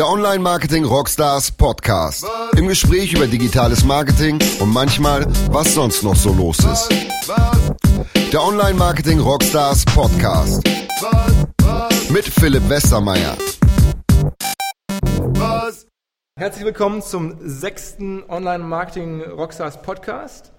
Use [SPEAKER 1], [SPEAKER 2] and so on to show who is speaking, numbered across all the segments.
[SPEAKER 1] Der Online Marketing Rockstars Podcast. Im Gespräch über digitales Marketing und manchmal, was sonst noch so los ist. Der Online Marketing Rockstars Podcast. Mit Philipp Westermeier.
[SPEAKER 2] Herzlich willkommen zum sechsten Online Marketing Rockstars Podcast.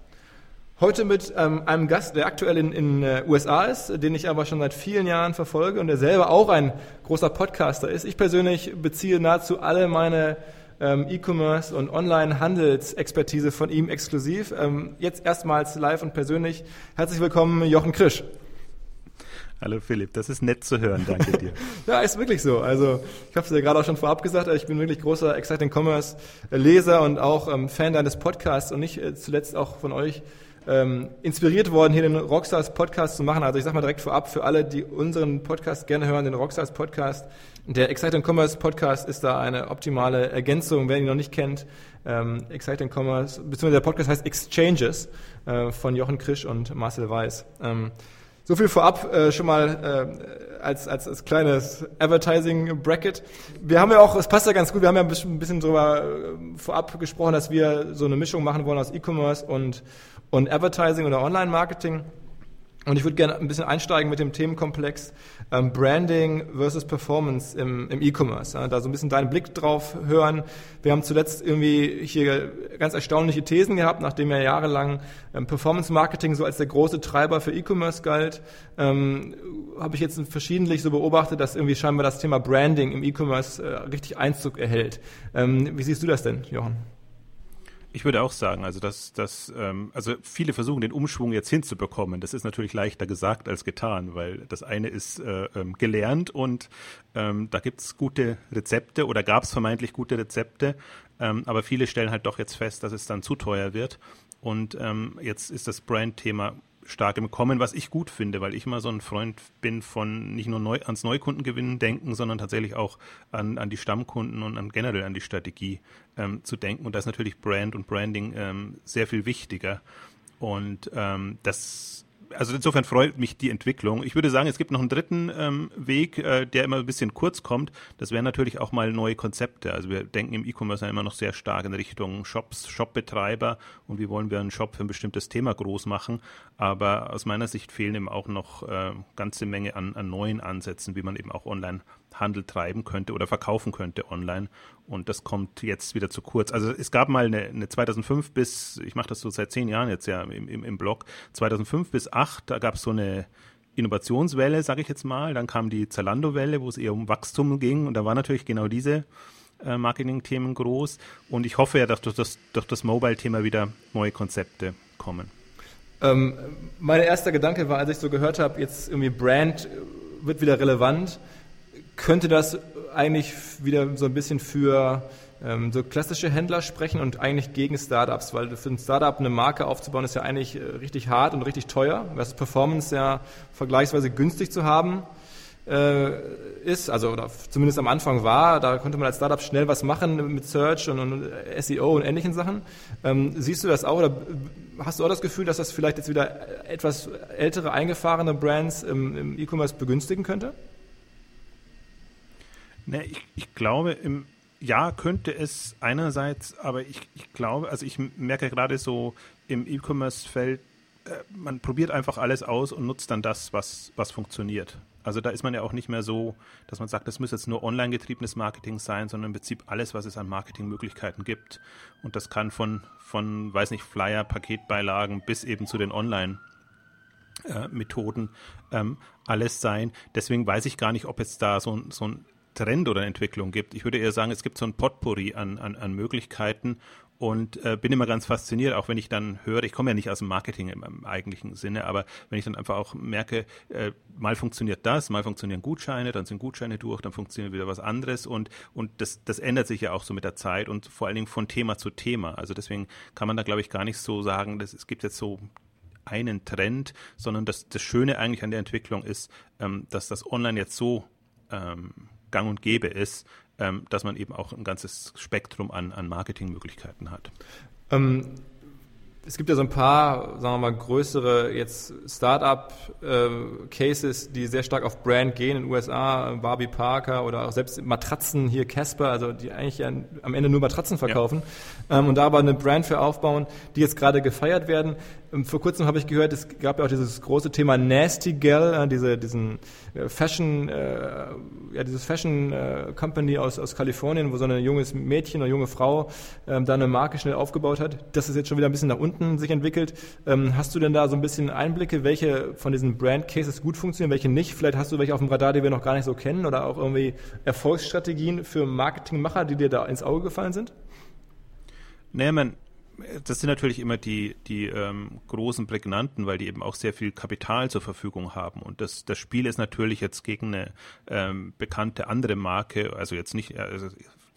[SPEAKER 2] Heute mit ähm, einem Gast, der aktuell in den äh, USA ist, den ich aber schon seit vielen Jahren verfolge und der selber auch ein großer Podcaster ist. Ich persönlich beziehe nahezu alle meine ähm, E-Commerce und Online-Handelsexpertise von ihm exklusiv. Ähm, jetzt erstmals live und persönlich. Herzlich willkommen, Jochen Krisch.
[SPEAKER 3] Hallo Philipp, das ist nett zu hören, danke dir.
[SPEAKER 2] ja, ist wirklich so. Also ich habe es ja gerade auch schon vorab gesagt, ich bin wirklich großer Exciting Commerce Leser und auch ähm, Fan deines Podcasts und nicht äh, zuletzt auch von euch ähm, inspiriert worden, hier den Rockstars Podcast zu machen. Also ich sage mal direkt vorab, für alle, die unseren Podcast gerne hören, den Rockstars Podcast. Der Exciting Commerce Podcast ist da eine optimale Ergänzung, wer ihn noch nicht kennt. Ähm, Exciting Commerce, beziehungsweise der Podcast heißt Exchanges äh, von Jochen Krisch und Marcel Weiß. Ähm, so viel vorab äh, schon mal äh, als, als, als kleines Advertising-Bracket. Wir haben ja auch, es passt ja ganz gut, wir haben ja ein bisschen, ein bisschen drüber äh, vorab gesprochen, dass wir so eine Mischung machen wollen aus E-Commerce und, und Advertising oder Online-Marketing. Und ich würde gerne ein bisschen einsteigen mit dem Themenkomplex ähm, Branding versus Performance im, im E-Commerce. Ja, da so ein bisschen deinen Blick drauf hören. Wir haben zuletzt irgendwie hier ganz erstaunliche Thesen gehabt, nachdem ja jahrelang ähm, Performance Marketing so als der große Treiber für E-Commerce galt. Ähm, Habe ich jetzt verschiedentlich so beobachtet, dass irgendwie scheinbar das Thema Branding im E-Commerce äh, richtig Einzug erhält. Ähm, wie siehst du das denn, Jochen?
[SPEAKER 3] Ich würde auch sagen, also dass, dass ähm, also viele versuchen den Umschwung jetzt hinzubekommen. Das ist natürlich leichter gesagt als getan, weil das eine ist äh, ähm, gelernt und ähm, da gibt's gute Rezepte oder gab es vermeintlich gute Rezepte, ähm, aber viele stellen halt doch jetzt fest, dass es dann zu teuer wird. Und ähm, jetzt ist das Brand-Thema stark im Kommen, was ich gut finde, weil ich immer so ein Freund bin von nicht nur neu, ans Neukundengewinnen denken, sondern tatsächlich auch an, an die Stammkunden und an generell an die Strategie ähm, zu denken. Und da ist natürlich Brand und Branding ähm, sehr viel wichtiger. Und ähm, das also insofern freut mich die Entwicklung. Ich würde sagen, es gibt noch einen dritten ähm, Weg, äh, der immer ein bisschen kurz kommt. Das wären natürlich auch mal neue Konzepte. Also wir denken im E-Commerce ja immer noch sehr stark in Richtung Shops, Shopbetreiber und wie wollen wir einen Shop für ein bestimmtes Thema groß machen. Aber aus meiner Sicht fehlen eben auch noch äh, ganze Menge an, an neuen Ansätzen, wie man eben auch online Handel treiben könnte oder verkaufen könnte online. Und das kommt jetzt wieder zu kurz. Also es gab mal eine, eine 2005 bis, ich mache das so seit zehn Jahren jetzt ja im, im, im Blog, 2005 bis 2008, da gab es so eine Innovationswelle, sage ich jetzt mal. Dann kam die Zalando-Welle, wo es eher um Wachstum ging. Und da war natürlich genau diese äh, Marketing-Themen groß. Und ich hoffe ja, dass durch das, durch das Mobile-Thema wieder neue Konzepte kommen.
[SPEAKER 2] Ähm, mein erster Gedanke war, als ich so gehört habe, jetzt irgendwie Brand wird wieder relevant könnte das eigentlich wieder so ein bisschen für ähm, so klassische Händler sprechen und eigentlich gegen Startups, weil für ein Startup eine Marke aufzubauen ist ja eigentlich äh, richtig hart und richtig teuer, was Performance ja vergleichsweise günstig zu haben äh, ist, also oder zumindest am Anfang war, da konnte man als Startup schnell was machen mit Search und, und SEO und ähnlichen Sachen. Ähm, siehst du das auch oder hast du auch das Gefühl, dass das vielleicht jetzt wieder etwas ältere, eingefahrene Brands im, im E-Commerce begünstigen könnte?
[SPEAKER 3] Ne, ich, ich glaube, im ja, könnte es einerseits, aber ich, ich glaube, also ich merke gerade so im E-Commerce-Feld, äh, man probiert einfach alles aus und nutzt dann das, was, was funktioniert. Also da ist man ja auch nicht mehr so, dass man sagt, das muss jetzt nur online getriebenes Marketing sein, sondern im Prinzip alles, was es an Marketingmöglichkeiten gibt. Und das kann von, von weiß nicht, Flyer, Paketbeilagen bis eben zu den Online- äh, Methoden ähm, alles sein. Deswegen weiß ich gar nicht, ob jetzt da so, so ein Trend oder Entwicklung gibt. Ich würde eher sagen, es gibt so ein Potpourri an, an, an Möglichkeiten und äh, bin immer ganz fasziniert, auch wenn ich dann höre, ich komme ja nicht aus dem Marketing im, im eigentlichen Sinne, aber wenn ich dann einfach auch merke, äh, mal funktioniert das, mal funktionieren Gutscheine, dann sind Gutscheine durch, dann funktioniert wieder was anderes und, und das, das ändert sich ja auch so mit der Zeit und vor allen Dingen von Thema zu Thema. Also deswegen kann man da, glaube ich, gar nicht so sagen, dass es gibt jetzt so einen Trend, sondern das, das Schöne eigentlich an der Entwicklung ist, ähm, dass das Online jetzt so ähm, gang und gäbe ist, ähm, dass man eben auch ein ganzes Spektrum an, an Marketingmöglichkeiten hat.
[SPEAKER 2] Ähm, es gibt ja so ein paar, sagen wir mal, größere jetzt Startup-Cases, äh, die sehr stark auf Brand gehen in den USA, Barbie Parker oder auch selbst Matratzen hier Casper, also die eigentlich ja am Ende nur Matratzen verkaufen ja. ähm, und da aber eine Brand für aufbauen, die jetzt gerade gefeiert werden. Ähm, vor kurzem habe ich gehört, es gab ja auch dieses große Thema Nasty Gal, diese, diesen äh, Fashion, äh, ja, dieses Fashion äh, Company aus, aus Kalifornien, wo so ein junges Mädchen oder junge Frau ähm, da eine Marke schnell aufgebaut hat. Das ist jetzt schon wieder ein bisschen nach unten sich entwickelt. Ähm, hast du denn da so ein bisschen Einblicke, welche von diesen Brand Cases gut funktionieren, welche nicht? Vielleicht hast du welche auf dem Radar, die wir noch gar nicht so kennen oder auch irgendwie Erfolgsstrategien für Marketingmacher, die dir da ins Auge gefallen sind?
[SPEAKER 3] Nee, man, das sind natürlich immer die, die ähm, großen Prägnanten, weil die eben auch sehr viel Kapital zur Verfügung haben. Und das, das Spiel ist natürlich jetzt gegen eine ähm, bekannte andere Marke, also jetzt nicht, also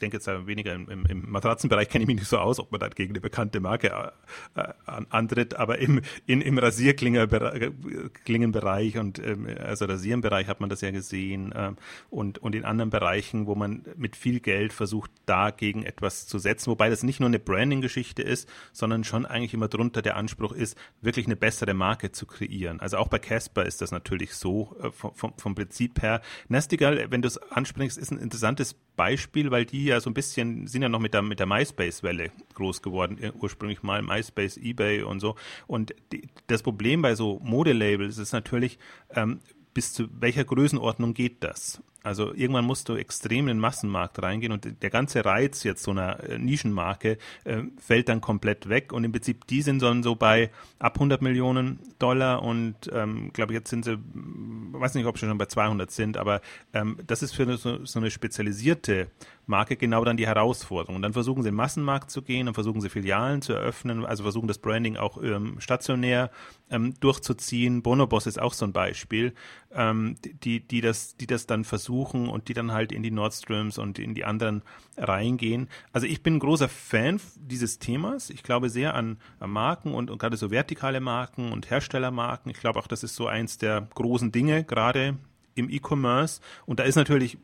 [SPEAKER 3] denke jetzt weniger im, im, Matratzenbereich kenne ich mich nicht so aus, ob man da gegen eine bekannte Marke äh, äh antritt, aber im, in, im Rasierklingenbereich und ähm, also Rasierenbereich hat man das ja gesehen äh, und, und in anderen Bereichen, wo man mit viel Geld versucht, dagegen etwas zu setzen, wobei das nicht nur eine Branding-Geschichte ist, sondern schon eigentlich immer drunter der Anspruch ist, wirklich eine bessere Marke zu kreieren. Also auch bei Casper ist das natürlich so äh, vom, vom, vom Prinzip her. Nestigal, wenn du es ansprichst, ist ein interessantes Beispiel, weil die ja so ein bisschen, sind ja noch mit der, mit der MySpace-Welle groß geworden, äh, ursprünglich mal MySpace, eBay und so. Und die, das Problem bei so Modelabels ist natürlich, ähm, bis zu welcher Größenordnung geht das? Also irgendwann musst du extrem in den Massenmarkt reingehen und der ganze Reiz jetzt so einer äh, Nischenmarke äh, fällt dann komplett weg und im Prinzip die sind dann so bei ab 100 Millionen Dollar und ähm, glaube jetzt sind sie, weiß nicht, ob sie schon bei 200 sind, aber ähm, das ist für so, so eine spezialisierte Marke genau dann die Herausforderung. Und dann versuchen sie in den Massenmarkt zu gehen, dann versuchen sie Filialen zu eröffnen, also versuchen das Branding auch ähm, stationär ähm, durchzuziehen. Bonobos ist auch so ein Beispiel, ähm, die, die, das, die das dann versuchen und die dann halt in die Nordströms und in die anderen reingehen. Also ich bin ein großer Fan dieses Themas. Ich glaube sehr an, an Marken und, und gerade so vertikale Marken und Herstellermarken. Ich glaube auch, das ist so eins der großen Dinge, gerade im E-Commerce. Und da ist natürlich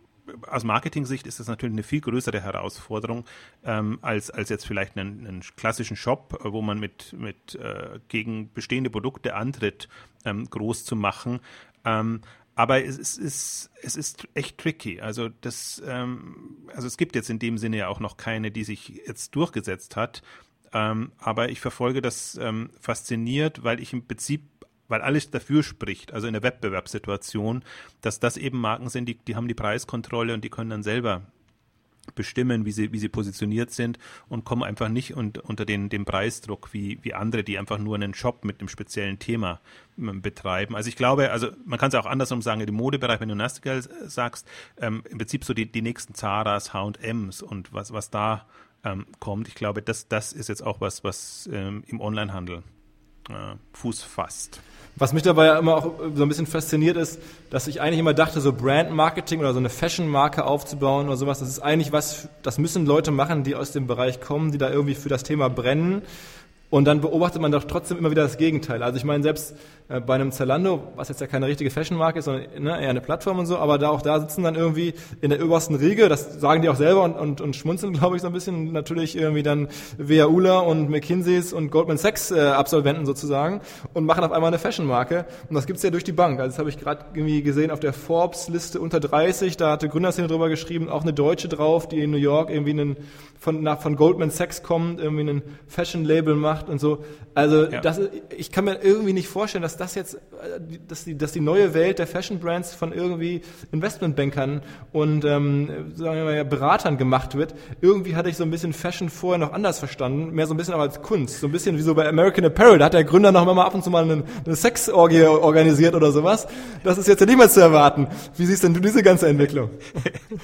[SPEAKER 3] aus Marketing-Sicht ist das natürlich eine viel größere Herausforderung ähm, als, als jetzt vielleicht einen, einen klassischen Shop, wo man mit, mit äh, gegen bestehende Produkte antritt, ähm, groß zu machen. Ähm, aber es, es, ist, es ist echt tricky. Also das, ähm, also es gibt jetzt in dem Sinne ja auch noch keine, die sich jetzt durchgesetzt hat. Ähm, aber ich verfolge das ähm, fasziniert, weil ich im Prinzip weil alles dafür spricht, also in der Wettbewerbssituation, dass das eben Marken sind, die, die haben die Preiskontrolle und die können dann selber bestimmen, wie sie, wie sie positioniert sind und kommen einfach nicht und, unter den, den Preisdruck wie, wie andere, die einfach nur einen Shop mit einem speziellen Thema ähm, betreiben. Also ich glaube, also man kann es auch andersrum sagen, im Modebereich, wenn du Nastigal sagst, ähm, im Prinzip so die, die nächsten Zaras, H&M's und was, was da ähm, kommt, ich glaube, das, das ist jetzt auch was, was ähm, im Onlinehandel äh, Fuß fasst.
[SPEAKER 2] Was mich dabei ja immer auch so ein bisschen fasziniert ist, dass ich eigentlich immer dachte, so Brand-Marketing oder so eine Fashion-Marke aufzubauen oder sowas, das ist eigentlich was, das müssen Leute machen, die aus dem Bereich kommen, die da irgendwie für das Thema brennen. Und dann beobachtet man doch trotzdem immer wieder das Gegenteil. Also ich meine, selbst äh, bei einem Zalando, was jetzt ja keine richtige Fashion-Marke ist, sondern ne, eher eine Plattform und so, aber da auch da sitzen dann irgendwie in der obersten Riege, das sagen die auch selber und, und, und schmunzeln, glaube ich, so ein bisschen, natürlich irgendwie dann Ula und McKinseys und Goldman Sachs äh, Absolventen sozusagen und machen auf einmal eine Fashion-Marke. Und das gibt's ja durch die Bank. Also das habe ich gerade irgendwie gesehen auf der Forbes-Liste unter 30, da hatte Gründerszene drüber geschrieben, auch eine Deutsche drauf, die in New York irgendwie einen, von, nach, von Goldman Sachs kommt, irgendwie einen Fashion-Label macht gemacht und so. Also ja. das, ich kann mir irgendwie nicht vorstellen, dass das jetzt, dass die, dass die neue Welt der Fashion Brands von irgendwie Investmentbankern und ähm, sagen wir mal Beratern gemacht wird. Irgendwie hatte ich so ein bisschen Fashion vorher noch anders verstanden, mehr so ein bisschen aber als Kunst, so ein bisschen wie so bei American Apparel. Da hat der Gründer noch mal ab und zu mal eine, eine Sexorgie organisiert oder sowas. Das ist jetzt ja nicht mehr zu erwarten. Wie siehst denn du diese ganze Entwicklung?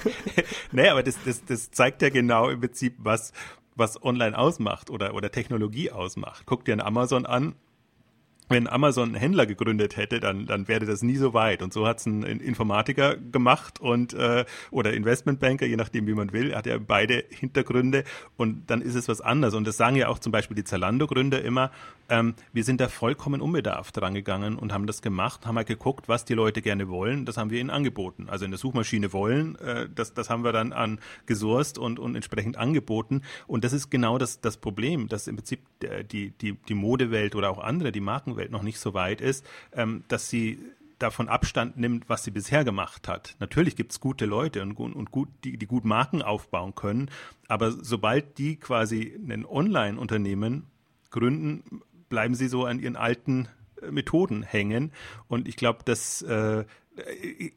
[SPEAKER 3] naja, aber das, das, das zeigt ja genau im Prinzip, was was online ausmacht oder, oder Technologie ausmacht. Guck dir ein Amazon an, wenn Amazon einen Händler gegründet hätte, dann, dann wäre das nie so weit. Und so hat es ein Informatiker gemacht und äh, oder Investmentbanker, je nachdem wie man will, hat ja beide Hintergründe und dann ist es was anderes. Und das sagen ja auch zum Beispiel die Zalando-Gründer immer, ähm, wir sind da vollkommen unbedarft dran gegangen und haben das gemacht, haben halt geguckt, was die Leute gerne wollen, das haben wir ihnen angeboten. Also in der Suchmaschine wollen, äh, das, das haben wir dann an gesourced und, und entsprechend angeboten. Und das ist genau das, das Problem, dass im Prinzip die, die, die Modewelt oder auch andere, die Markenwelt noch nicht so weit ist, ähm, dass sie davon Abstand nimmt, was sie bisher gemacht hat. Natürlich gibt es gute Leute und, und gut, die, die gut Marken aufbauen können, aber sobald die quasi ein Online-Unternehmen gründen, bleiben sie so an ihren alten äh, Methoden hängen. Und ich glaube, dass äh,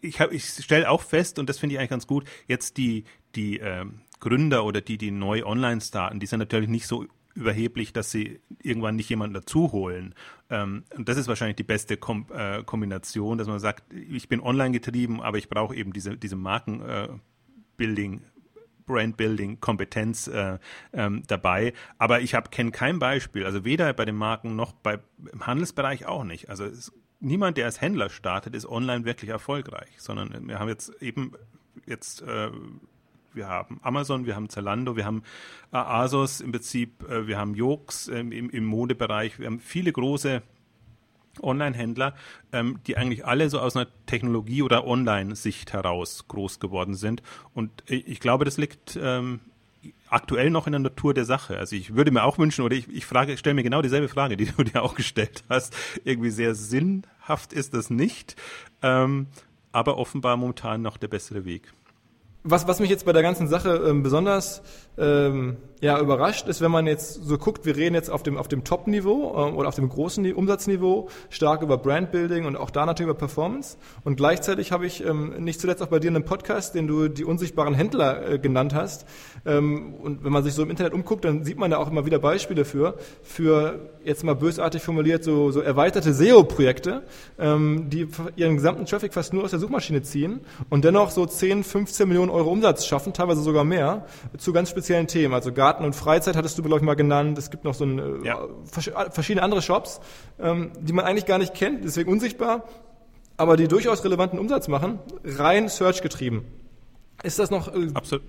[SPEAKER 3] ich, hab, ich stelle auch fest, und das finde ich eigentlich ganz gut, jetzt die, die äh, Gründer oder die, die neu online starten, die sind natürlich nicht so überheblich, dass sie irgendwann nicht jemanden dazu holen. Ähm, und das ist wahrscheinlich die beste Kom äh, Kombination, dass man sagt, ich bin online getrieben, aber ich brauche eben diese, diese Markenbuilding. Äh, Brandbuilding, Kompetenz äh, ähm, dabei. Aber ich kenne kein Beispiel, also weder bei den Marken noch bei, im Handelsbereich auch nicht. Also es, niemand, der als Händler startet, ist online wirklich erfolgreich, sondern wir haben jetzt eben jetzt äh, wir haben Amazon, wir haben Zalando, wir haben äh, Asos im Prinzip, äh, wir haben Jokes ähm, im, im Modebereich, wir haben viele große Online-Händler, ähm, die eigentlich alle so aus einer Technologie- oder Online-Sicht heraus groß geworden sind. Und ich glaube, das liegt ähm, aktuell noch in der Natur der Sache. Also ich würde mir auch wünschen, oder ich, ich frage, stelle mir genau dieselbe Frage, die du dir auch gestellt hast. Irgendwie sehr sinnhaft ist das nicht, aber offenbar momentan noch der bessere Weg.
[SPEAKER 2] Was, was mich jetzt bei der ganzen Sache ähm, besonders ähm, ja, überrascht ist, wenn man jetzt so guckt, wir reden jetzt auf dem, auf dem Top-Niveau ähm, oder auf dem großen Umsatzniveau stark über Brandbuilding und auch da natürlich über Performance. Und gleichzeitig habe ich ähm, nicht zuletzt auch bei dir einen Podcast, den du die unsichtbaren Händler äh, genannt hast. Ähm, und wenn man sich so im Internet umguckt, dann sieht man da auch immer wieder Beispiele für, für jetzt mal bösartig formuliert, so, so erweiterte SEO-Projekte, ähm, die ihren gesamten Traffic fast nur aus der Suchmaschine ziehen und dennoch so 10, 15 Millionen Euro Umsatz schaffen, teilweise sogar mehr, zu ganz speziellen Themen. Also Garten und Freizeit hattest du, glaube ich, mal genannt. Es gibt noch so ein, äh, ja. verschiedene andere Shops, ähm, die man eigentlich gar nicht kennt, deswegen unsichtbar, aber die durchaus relevanten Umsatz machen, rein Search getrieben. Ist das noch, äh, Absolut.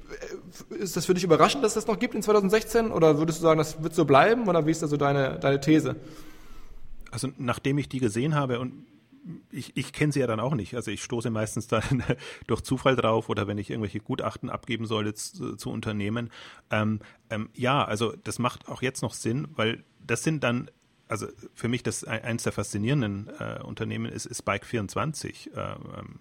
[SPEAKER 2] Äh, ist das für dich überraschend, dass das noch gibt in 2016 oder würdest du sagen, das wird so bleiben oder wie ist da so deine, deine These?
[SPEAKER 3] Also nachdem ich die gesehen habe und ich, ich kenne sie ja dann auch nicht. Also ich stoße meistens dann durch Zufall drauf oder wenn ich irgendwelche Gutachten abgeben soll zu, zu Unternehmen. Ähm, ähm, ja, also das macht auch jetzt noch Sinn, weil das sind dann also für mich das eins der faszinierenden äh, Unternehmen ist, ist Bike24, äh, ähm,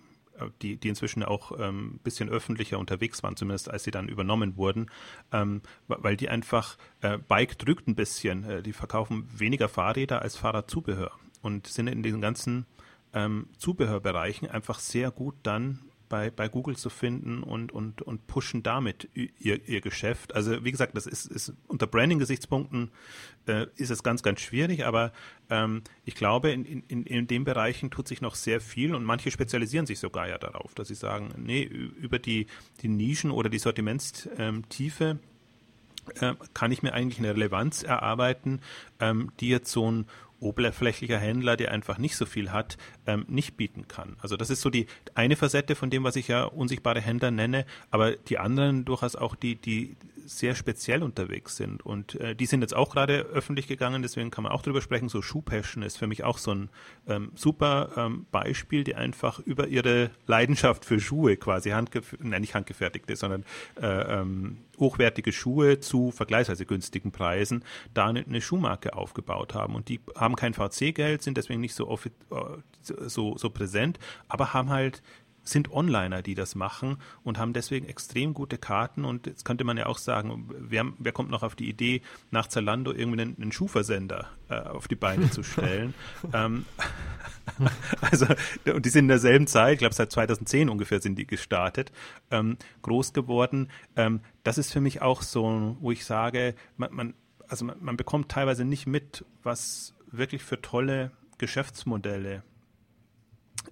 [SPEAKER 3] die, die inzwischen auch ein ähm, bisschen öffentlicher unterwegs waren, zumindest als sie dann übernommen wurden, ähm, weil die einfach, äh, Bike drückt ein bisschen, äh, die verkaufen weniger Fahrräder als Fahrradzubehör und sind in diesen ganzen ähm, Zubehörbereichen einfach sehr gut dann bei, bei Google zu finden und, und, und pushen damit ihr, ihr Geschäft. Also wie gesagt, das ist, ist unter Branding-Gesichtspunkten äh, ist es ganz, ganz schwierig, aber ähm, ich glaube, in, in, in den Bereichen tut sich noch sehr viel und manche spezialisieren sich sogar ja darauf, dass sie sagen, nee, über die, die Nischen oder die Sortimentstiefe äh, kann ich mir eigentlich eine Relevanz erarbeiten, ähm, die jetzt so ein oberflächlicher Händler, der einfach nicht so viel hat, ähm, nicht bieten kann. Also das ist so die eine Facette von dem, was ich ja unsichtbare Händler nenne, aber die anderen durchaus auch die, die sehr speziell unterwegs sind. Und äh, die sind jetzt auch gerade öffentlich gegangen, deswegen kann man auch drüber sprechen. So Shoe Passion ist für mich auch so ein ähm, super ähm, Beispiel, die einfach über ihre Leidenschaft für Schuhe quasi handgef nein, nicht handgefertigte, sondern äh, ähm, hochwertige Schuhe zu vergleichsweise günstigen Preisen da eine, eine Schuhmarke aufgebaut haben. Und die haben kein VC-Geld, sind deswegen nicht so, äh, so, so präsent, aber haben halt sind Onliner, die das machen und haben deswegen extrem gute Karten. Und jetzt könnte man ja auch sagen, wer, wer kommt noch auf die Idee, nach Zalando irgendwie einen, einen Schuhversender äh, auf die Beine zu stellen? ähm, also, und die sind in derselben Zeit, ich glaube seit 2010 ungefähr sind die gestartet, ähm, groß geworden. Ähm, das ist für mich auch so, wo ich sage, man, man also man, man bekommt teilweise nicht mit, was wirklich für tolle Geschäftsmodelle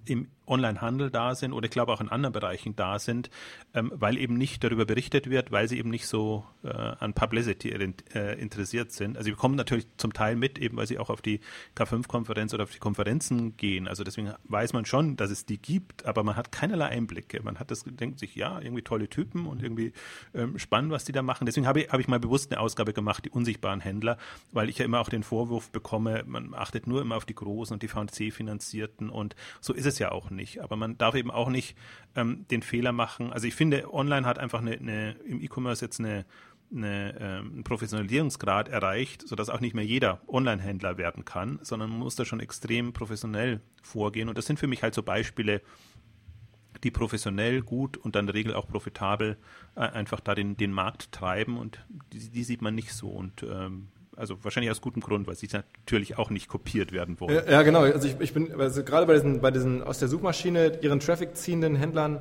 [SPEAKER 3] im Onlinehandel da sind oder ich glaube auch in anderen Bereichen da sind, ähm, weil eben nicht darüber berichtet wird, weil sie eben nicht so äh, an Publicity äh, interessiert sind. Also sie bekommen natürlich zum Teil mit, eben weil sie auch auf die K5-Konferenz oder auf die Konferenzen gehen. Also deswegen weiß man schon, dass es die gibt, aber man hat keinerlei Einblicke. Man hat das, denkt sich, ja, irgendwie tolle Typen und irgendwie ähm, spannend, was die da machen. Deswegen habe ich, hab ich mal bewusst eine Ausgabe gemacht, die unsichtbaren Händler, weil ich ja immer auch den Vorwurf bekomme, man achtet nur immer auf die großen und die VNC-Finanzierten und so ist es ja auch nicht. Aber man darf eben auch nicht ähm, den Fehler machen. Also ich finde, online hat einfach eine, eine im E-Commerce jetzt eine, eine, ähm, einen Professionalisierungsgrad erreicht, sodass auch nicht mehr jeder Online-Händler werden kann, sondern man muss da schon extrem professionell vorgehen. Und das sind für mich halt so Beispiele, die professionell gut und dann in der Regel auch profitabel äh, einfach da den, den Markt treiben und die, die sieht man nicht so. Und ähm, also wahrscheinlich aus gutem Grund, weil sie natürlich auch nicht kopiert werden wollen.
[SPEAKER 2] Ja, ja genau. Also ich, ich bin also gerade bei diesen, bei diesen aus der Suchmaschine ihren Traffic ziehenden Händlern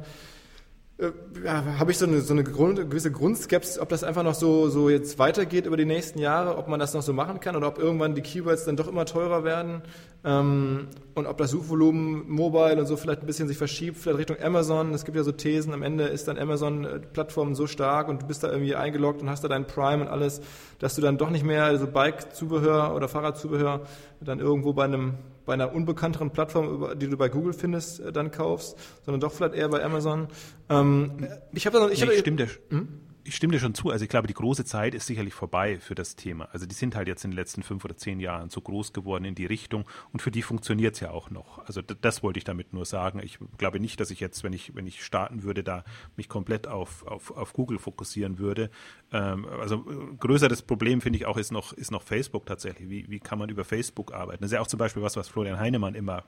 [SPEAKER 2] ja, habe ich so eine, so eine Grund, gewisse Grundskepsis, ob das einfach noch so, so jetzt weitergeht über die nächsten Jahre, ob man das noch so machen kann oder ob irgendwann die Keywords dann doch immer teurer werden ähm, und ob das Suchvolumen mobile und so vielleicht ein bisschen sich verschiebt, vielleicht Richtung Amazon. Es gibt ja so Thesen, am Ende ist dann Amazon-Plattform so stark und du bist da irgendwie eingeloggt und hast da dein Prime und alles, dass du dann doch nicht mehr also Bike-Zubehör oder Fahrradzubehör dann irgendwo bei einem bei einer unbekannteren Plattform, die du bei Google findest, äh, dann kaufst, sondern doch vielleicht eher bei Amazon. Ähm,
[SPEAKER 3] ich habe da, ich, nee, ich stimme dir. Hm? Ich stimme dir schon zu. Also ich glaube, die große Zeit ist sicherlich vorbei für das Thema. Also die sind halt jetzt in den letzten fünf oder zehn Jahren so groß geworden in die Richtung und für die funktioniert es ja auch noch. Also das wollte ich damit nur sagen. Ich glaube nicht, dass ich jetzt, wenn ich, wenn ich starten würde, da mich komplett auf, auf, auf Google fokussieren würde. Ähm, also äh, größeres Problem finde ich auch ist noch, ist noch Facebook tatsächlich. Wie, wie kann man über Facebook arbeiten? Das ist ja auch zum Beispiel was, was Florian Heinemann immer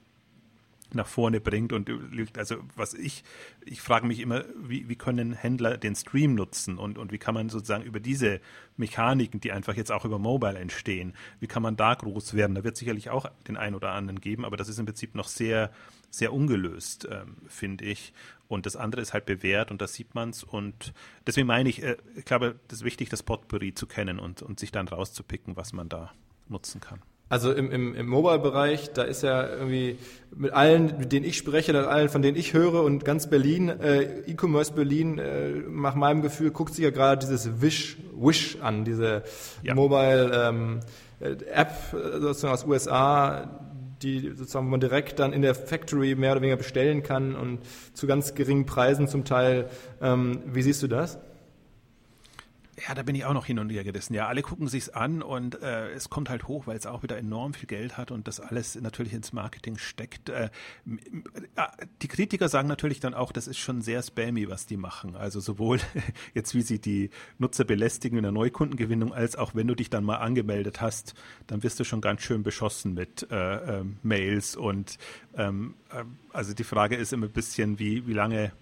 [SPEAKER 3] nach vorne bringt und also was ich ich frage mich immer wie, wie können Händler den Stream nutzen und und wie kann man sozusagen über diese Mechaniken die einfach jetzt auch über Mobile entstehen wie kann man da groß werden? Da wird sicherlich auch den einen oder anderen geben aber das ist im Prinzip noch sehr sehr ungelöst ähm, finde ich. Und das andere ist halt bewährt und da sieht man es und deswegen meine ich äh, ich glaube das ist wichtig das Potpourri zu kennen und und sich dann rauszupicken was man da nutzen kann
[SPEAKER 2] also im, im, im Mobile-Bereich, da ist ja irgendwie mit allen, mit denen ich spreche, mit allen, von denen ich höre und ganz Berlin, äh, E-Commerce Berlin, äh, nach meinem Gefühl, guckt sich ja gerade dieses Wish, Wish an, diese ja. Mobile ähm, äh, App sozusagen aus USA, die sozusagen man direkt dann in der Factory mehr oder weniger bestellen kann und zu ganz geringen Preisen zum Teil. Ähm, wie siehst du das?
[SPEAKER 3] Ja, da bin ich auch noch hin und her gerissen. Ja, alle gucken sich's an und äh, es kommt halt hoch, weil es auch wieder enorm viel Geld hat und das alles natürlich ins Marketing steckt. Äh, die Kritiker sagen natürlich dann auch, das ist schon sehr spammy, was die machen. Also sowohl jetzt, wie sie die Nutzer belästigen in der Neukundengewinnung, als auch wenn du dich dann mal angemeldet hast, dann wirst du schon ganz schön beschossen mit äh, äh, Mails und ähm, äh, also die Frage ist immer ein bisschen, wie, wie lange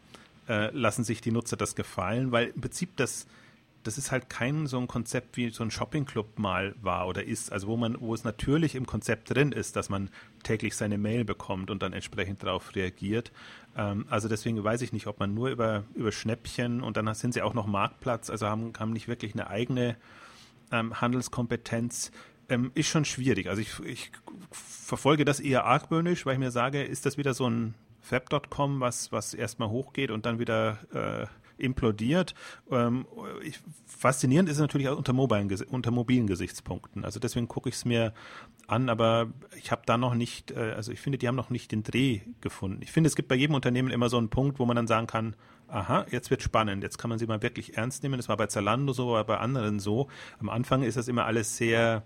[SPEAKER 3] äh, lassen sich die Nutzer das gefallen, weil im Prinzip das das ist halt kein so ein Konzept wie so ein Shopping-Club mal war oder ist, also wo man, wo es natürlich im Konzept drin ist, dass man täglich seine Mail bekommt und dann entsprechend darauf reagiert. Ähm, also deswegen weiß ich nicht, ob man nur über, über Schnäppchen und dann sind sie auch noch Marktplatz, also haben, haben nicht wirklich eine eigene ähm, Handelskompetenz. Ähm, ist schon schwierig. Also ich, ich verfolge das eher argwöhnisch, weil ich mir sage, ist das wieder so ein Fab.com, was, was erstmal hochgeht und dann wieder äh, implodiert. Ähm, faszinierend ist es natürlich auch unter, mobilen, unter mobilen Gesichtspunkten. Also deswegen gucke ich es mir an, aber ich habe da noch nicht, äh, also ich finde, die haben noch nicht den Dreh gefunden. Ich finde, es gibt bei jedem Unternehmen immer so einen Punkt, wo man dann sagen kann, aha, jetzt wird spannend, jetzt kann man sie mal wirklich ernst nehmen. Das war bei Zalando so, aber bei anderen so. Am Anfang ist das immer alles sehr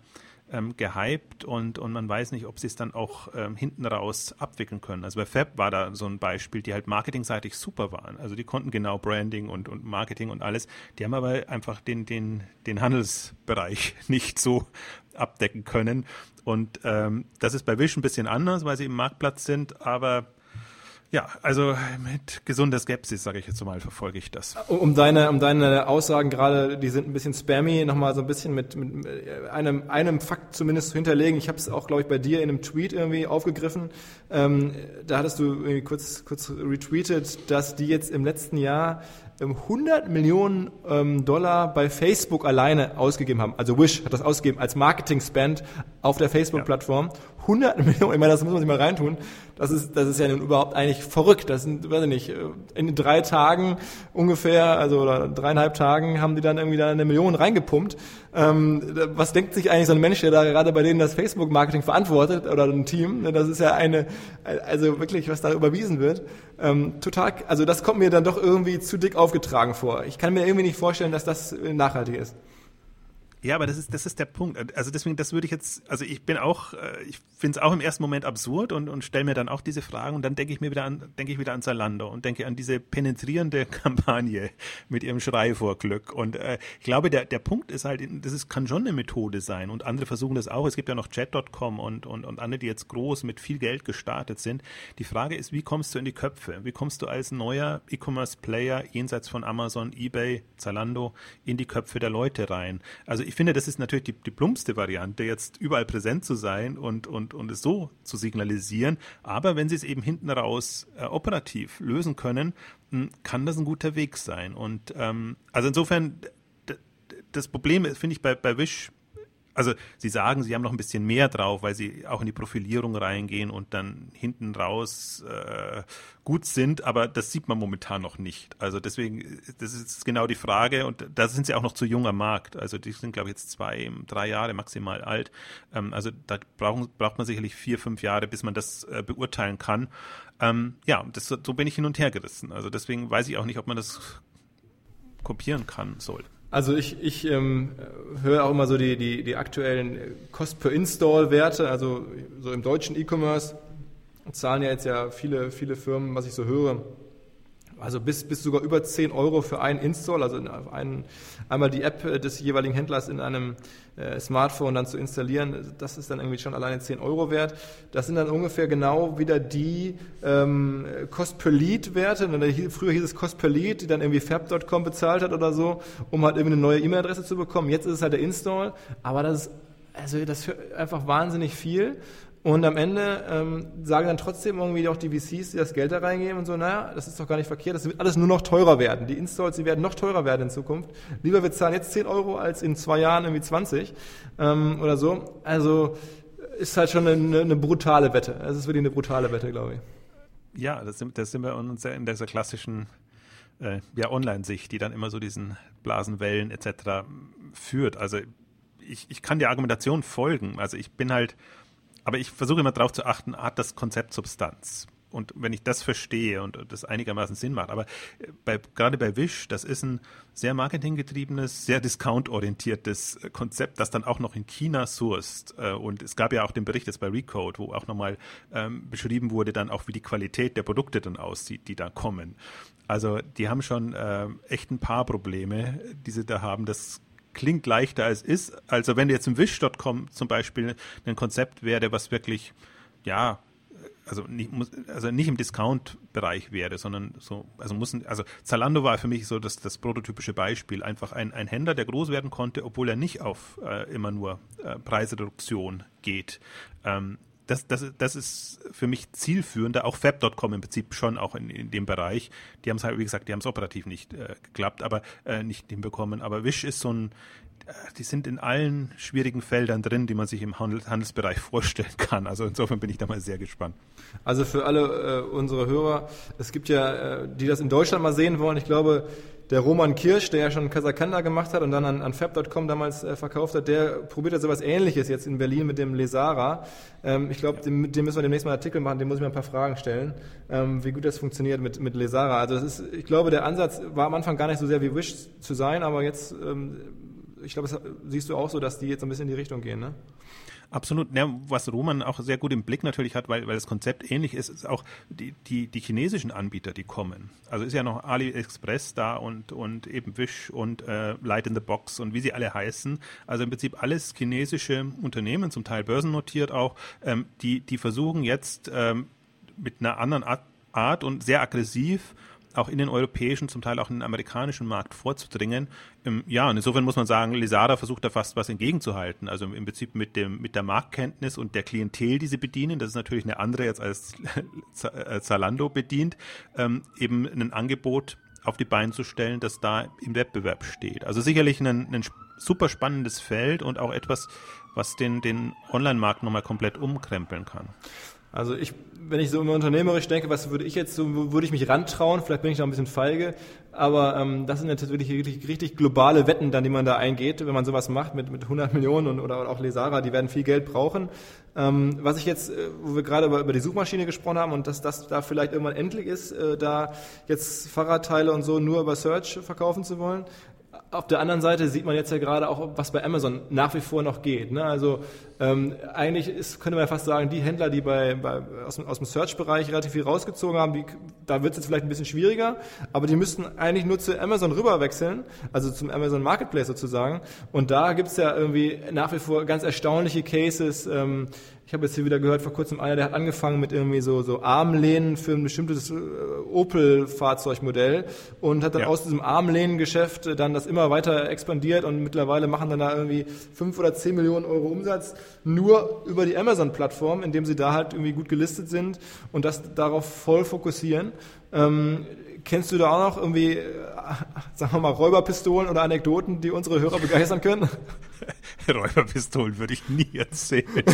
[SPEAKER 3] ähm, gehypt und, und man weiß nicht, ob sie es dann auch ähm, hinten raus abwickeln können. Also bei Fab war da so ein Beispiel, die halt marketingseitig super waren. Also die konnten genau Branding und, und Marketing und alles. Die haben aber einfach den, den, den Handelsbereich nicht so abdecken können. Und ähm, das ist bei Wish ein bisschen anders, weil sie im Marktplatz sind, aber ja, also mit gesunder Skepsis, sage ich jetzt mal, verfolge ich das.
[SPEAKER 2] Um deine, um deine Aussagen gerade, die sind ein bisschen spammy, nochmal so ein bisschen mit, mit einem, einem Fakt zumindest zu hinterlegen. Ich habe es auch, glaube ich, bei dir in einem Tweet irgendwie aufgegriffen. Ähm, da hattest du irgendwie kurz, kurz retweetet, dass die jetzt im letzten Jahr 100 ähm, Millionen ähm, Dollar bei Facebook alleine ausgegeben haben. Also Wish hat das ausgegeben als Marketing-Spend auf der Facebook-Plattform. Hunderten Millionen, ich meine, das muss man sich mal reintun, das ist, das ist ja nun überhaupt eigentlich verrückt. Das sind, weiß ich nicht, in drei Tagen ungefähr, also oder dreieinhalb Tagen haben die dann irgendwie da eine Million reingepumpt. Ähm, was denkt sich eigentlich so ein Mensch, der da gerade bei denen das Facebook-Marketing verantwortet oder ein Team? Das ist ja eine, also wirklich, was da überwiesen wird. Ähm, total, also das kommt mir dann doch irgendwie zu dick aufgetragen vor. Ich kann mir irgendwie nicht vorstellen, dass das nachhaltig ist.
[SPEAKER 3] Ja, aber das ist, das ist der Punkt. Also deswegen, das würde ich jetzt, also ich bin auch, äh, ich finde es auch im ersten Moment absurd und, und stelle mir dann auch diese Fragen und dann denke ich mir wieder an, denke ich wieder an Zalando und denke an diese penetrierende Kampagne mit ihrem Schrei vor Glück. Und äh, ich glaube, der, der Punkt ist halt, das ist, kann schon eine Methode sein und andere versuchen das auch. Es gibt ja noch Chat.com und, und, und andere, die jetzt groß mit viel Geld gestartet sind. Die Frage ist, wie kommst du in die Köpfe? Wie kommst du als neuer E-Commerce-Player jenseits von Amazon, eBay, Zalando in die Köpfe der Leute rein? Also ich finde, das ist natürlich die, die plumpste Variante, jetzt überall präsent zu sein und, und, und es so zu signalisieren. Aber wenn sie es eben hinten raus äh, operativ lösen können, hm, kann das ein guter Weg sein. Und ähm, also insofern, das Problem finde ich bei, bei Wish also Sie sagen, Sie haben noch ein bisschen mehr drauf, weil Sie auch in die Profilierung reingehen und dann hinten raus äh, gut sind, aber das sieht man momentan noch nicht. Also deswegen, das ist genau die Frage und da sind Sie auch noch zu junger Markt. Also die sind, glaube ich, jetzt zwei, drei Jahre maximal alt. Ähm, also da brauchen, braucht man sicherlich vier, fünf Jahre, bis man das äh, beurteilen kann. Ähm, ja, das, so bin ich hin und her gerissen. Also deswegen weiß ich auch nicht, ob man das kopieren kann soll.
[SPEAKER 2] Also ich, ich ähm, höre auch immer so die, die, die aktuellen Cost per Install Werte, also so im deutschen E-Commerce zahlen ja jetzt ja viele, viele Firmen, was ich so höre, also bis, bis sogar über 10 Euro für einen Install, also ein, einmal die App des jeweiligen Händlers in einem äh, Smartphone dann zu installieren, das ist dann irgendwie schon alleine 10 Euro wert. Das sind dann ungefähr genau wieder die ähm, Cost per Lead Werte. Früher hieß es Cost per Lead, die dann irgendwie fab.com bezahlt hat oder so, um halt irgendwie eine neue E-Mail-Adresse zu bekommen. Jetzt ist es halt der Install, aber das ist also das ist einfach wahnsinnig viel. Und am Ende ähm, sagen dann trotzdem irgendwie auch die VCs, die das Geld da reingeben und so, naja, das ist doch gar nicht verkehrt, das wird alles nur noch teurer werden. Die Installs, die werden noch teurer werden in Zukunft. Lieber wir zahlen jetzt 10 Euro als in zwei Jahren irgendwie 20 ähm, oder so. Also ist halt schon eine, eine brutale Wette. Es ist wirklich eine brutale Wette, glaube ich.
[SPEAKER 3] Ja, das sind, das sind wir uns in dieser klassischen äh, ja, Online-Sicht, die dann immer so diesen Blasenwellen etc. führt. Also ich, ich kann der Argumentation folgen. Also ich bin halt aber ich versuche immer darauf zu achten, hat das Konzept Substanz? Und wenn ich das verstehe und das einigermaßen Sinn macht, aber äh, bei, gerade bei Wish, das ist ein sehr marketinggetriebenes, sehr discount-orientiertes äh, Konzept, das dann auch noch in China sourced. Äh, und es gab ja auch den Bericht jetzt bei Recode, wo auch nochmal ähm, beschrieben wurde, dann auch wie die Qualität der Produkte dann aussieht, die da kommen. Also die haben schon äh, echt ein paar Probleme, die sie da haben. Das klingt leichter als ist. Also wenn jetzt im Wish.com zum Beispiel ein Konzept wäre, was wirklich, ja, also nicht, also nicht im Discount-Bereich wäre, sondern so, also muss, also Zalando war für mich so das, das prototypische Beispiel. Einfach ein, ein Händler, der groß werden konnte, obwohl er nicht auf äh, immer nur äh, Preisreduktion geht. Ähm, das, das, das ist für mich zielführender, auch Fab.com im Prinzip schon auch in, in dem Bereich. Die haben es halt, wie gesagt, die haben es operativ nicht äh, geklappt, aber äh, nicht hinbekommen. Aber Wish ist so ein, die sind in allen schwierigen Feldern drin, die man sich im Handel, Handelsbereich vorstellen kann. Also insofern bin ich da mal sehr gespannt.
[SPEAKER 2] Also für alle äh, unsere Hörer, es gibt ja, äh, die das in Deutschland mal sehen wollen, ich glaube, der Roman Kirsch, der ja schon Kasakanda gemacht hat und dann an, an Fab.com damals äh, verkauft hat, der probiert jetzt sowas ähnliches jetzt in Berlin mit dem Lesara. Ähm, ich glaube, dem, dem müssen wir demnächst mal einen Artikel machen, dem muss ich mal ein paar Fragen stellen, ähm, wie gut das funktioniert mit, mit Lesara. Also das ist, ich glaube, der Ansatz war am Anfang gar nicht so sehr wie Wish zu sein, aber jetzt, ähm, ich glaube, das siehst du auch so, dass die jetzt ein bisschen in die Richtung gehen, ne?
[SPEAKER 3] Absolut. Ja, was Roman auch sehr gut im Blick natürlich hat, weil, weil das Konzept ähnlich ist, ist auch die, die, die chinesischen Anbieter, die kommen. Also ist ja noch AliExpress da und, und eben Wish und äh, Light in the Box und wie sie alle heißen. Also im Prinzip alles chinesische Unternehmen, zum Teil börsennotiert auch, ähm, die, die versuchen jetzt ähm, mit einer anderen Art, Art und sehr aggressiv auch in den europäischen, zum Teil auch in den amerikanischen Markt vorzudringen. Ähm, ja, und insofern muss man sagen, Lisara versucht da fast was entgegenzuhalten. Also im Prinzip mit dem, mit der Marktkenntnis und der Klientel, die sie bedienen, das ist natürlich eine andere jetzt als Zalando bedient, ähm, eben ein Angebot auf die Beine zu stellen, das da im Wettbewerb steht. Also sicherlich ein, ein super spannendes Feld und auch etwas, was den, den Online-Markt nochmal komplett umkrempeln kann.
[SPEAKER 2] Also ich, wenn ich so immer unternehmerisch denke, was würde ich jetzt so, würde ich mich rantrauen, vielleicht bin ich noch ein bisschen feige, aber ähm, das sind jetzt wirklich richtig, richtig globale Wetten dann, die man da eingeht, wenn man sowas macht mit, mit 100 Millionen und, oder auch Lesara, die werden viel Geld brauchen. Ähm, was ich jetzt, äh, wo wir gerade über, über die Suchmaschine gesprochen haben und dass das da vielleicht irgendwann endlich ist, äh, da jetzt Fahrradteile und so nur über Search verkaufen zu wollen, auf der anderen Seite sieht man jetzt ja gerade auch, was bei Amazon nach wie vor noch geht. Ne? Also ähm, eigentlich ist, könnte man ja fast sagen, die Händler, die bei, bei aus, dem, aus dem Search-Bereich relativ viel rausgezogen haben, die, da wird es jetzt vielleicht ein bisschen schwieriger, aber die müssten eigentlich nur zu Amazon rüberwechseln, also zum Amazon Marketplace sozusagen. Und da gibt es ja irgendwie nach wie vor ganz erstaunliche Cases. Ähm, ich habe jetzt hier wieder gehört vor kurzem einer, der hat angefangen mit irgendwie so, so Armlehnen für ein bestimmtes äh, Opel-Fahrzeugmodell und hat dann ja. aus diesem Armlehnengeschäft äh, dann das immer weiter expandiert und mittlerweile machen dann da irgendwie fünf oder zehn Millionen Euro Umsatz nur über die Amazon-Plattform, indem sie da halt irgendwie gut gelistet sind und das darauf voll fokussieren. Ähm, kennst du da auch noch irgendwie, äh, sagen wir mal, Räuberpistolen oder Anekdoten, die unsere Hörer begeistern können?
[SPEAKER 3] Räuberpistolen würde ich nie erzählen.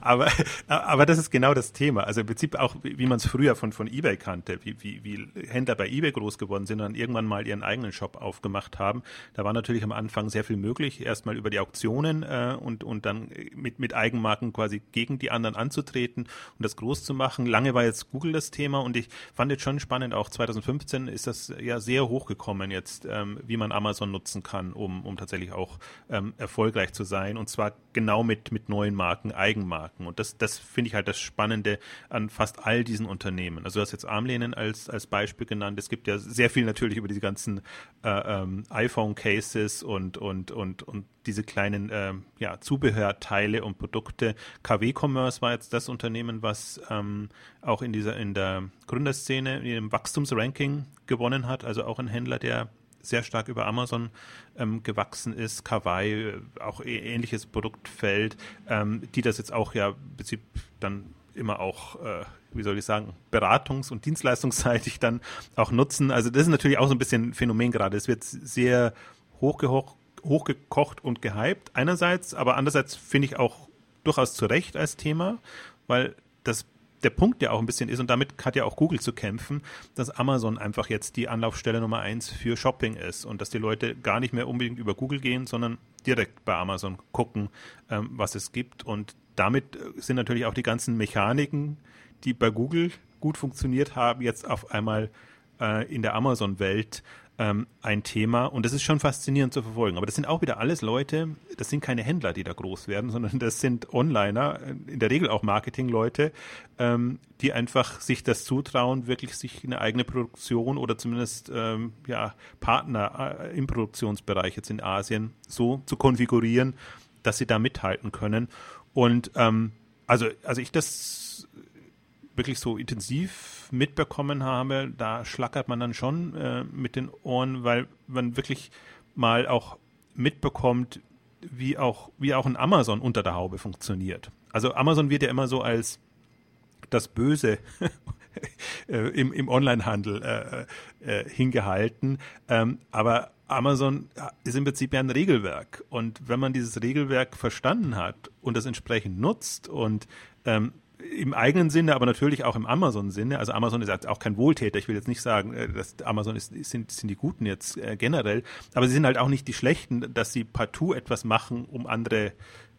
[SPEAKER 3] aber, aber das ist genau das Thema. Also im Prinzip auch, wie man es früher von, von eBay kannte, wie, wie, wie Händler bei eBay groß geworden sind und dann irgendwann mal ihren eigenen Shop aufgemacht haben. Da war natürlich am Anfang sehr viel möglich, erstmal über die Auktionen äh, und, und dann mit, mit Eigenmarken quasi gegen die anderen anzutreten und das groß zu machen. Lange war jetzt Google das Thema und ich fand jetzt schon spannend, auch 2015 ist das ja sehr hochgekommen jetzt, ähm, wie man Amazon nutzen kann, um, um tatsächlich auch ähm, erfolgreich zu sein und zwar genau mit, mit neuen Marken, Eigenmarken. Und das, das finde ich halt das Spannende an fast all diesen Unternehmen. Also du hast jetzt Armlehnen als, als Beispiel genannt. Es gibt ja sehr viel natürlich über diese ganzen äh, ähm, iPhone-Cases und, und, und, und diese kleinen äh, ja, Zubehörteile und Produkte. KW Commerce war jetzt das Unternehmen, was ähm, auch in dieser in der Gründerszene in dem Wachstumsranking gewonnen hat. Also auch ein Händler, der sehr stark über Amazon ähm, gewachsen ist, Kawaii, äh, auch ähnliches Produktfeld, ähm, die das jetzt auch ja im Prinzip dann immer auch, äh, wie soll ich sagen, beratungs- und dienstleistungsseitig dann auch nutzen. Also das ist natürlich auch so ein bisschen ein Phänomen gerade. Es wird sehr hochgehocht, hochgekocht und gehypt einerseits, aber andererseits finde ich auch durchaus zu Recht als Thema, weil das der Punkt ja auch ein bisschen ist, und damit hat ja auch Google zu kämpfen, dass Amazon einfach jetzt die Anlaufstelle Nummer eins für Shopping ist und dass die Leute gar nicht mehr unbedingt über Google gehen, sondern direkt bei Amazon gucken, ähm, was es gibt. Und damit äh, sind natürlich auch die ganzen Mechaniken, die bei Google gut funktioniert haben, jetzt auf einmal äh, in der Amazon-Welt ähm, ein Thema und das ist schon faszinierend zu verfolgen. Aber das sind auch wieder alles Leute, das sind keine Händler, die da groß werden, sondern das sind Onliner, äh, in der Regel auch Marketingleute, ähm, die einfach sich das zutrauen, wirklich sich eine eigene Produktion oder zumindest ähm, ja, Partner äh, im Produktionsbereich jetzt in Asien so zu konfigurieren, dass sie da mithalten können. Und ähm, also, also ich das wirklich so intensiv mitbekommen habe, da schlackert man dann schon äh, mit den Ohren, weil man wirklich mal auch mitbekommt, wie auch, wie auch ein Amazon unter der Haube funktioniert. Also Amazon wird ja immer so als das Böse äh, im, im Onlinehandel äh, äh, hingehalten. Ähm, aber Amazon ist im Prinzip ja ein Regelwerk. Und wenn man dieses Regelwerk verstanden hat und das entsprechend nutzt und ähm, im eigenen Sinne, aber natürlich auch im Amazon-Sinne. Also Amazon ist auch kein Wohltäter. Ich will jetzt nicht sagen, äh, dass Amazon ist, sind, sind die Guten jetzt äh, generell, aber sie sind halt auch nicht die Schlechten, dass sie partout etwas machen, um andere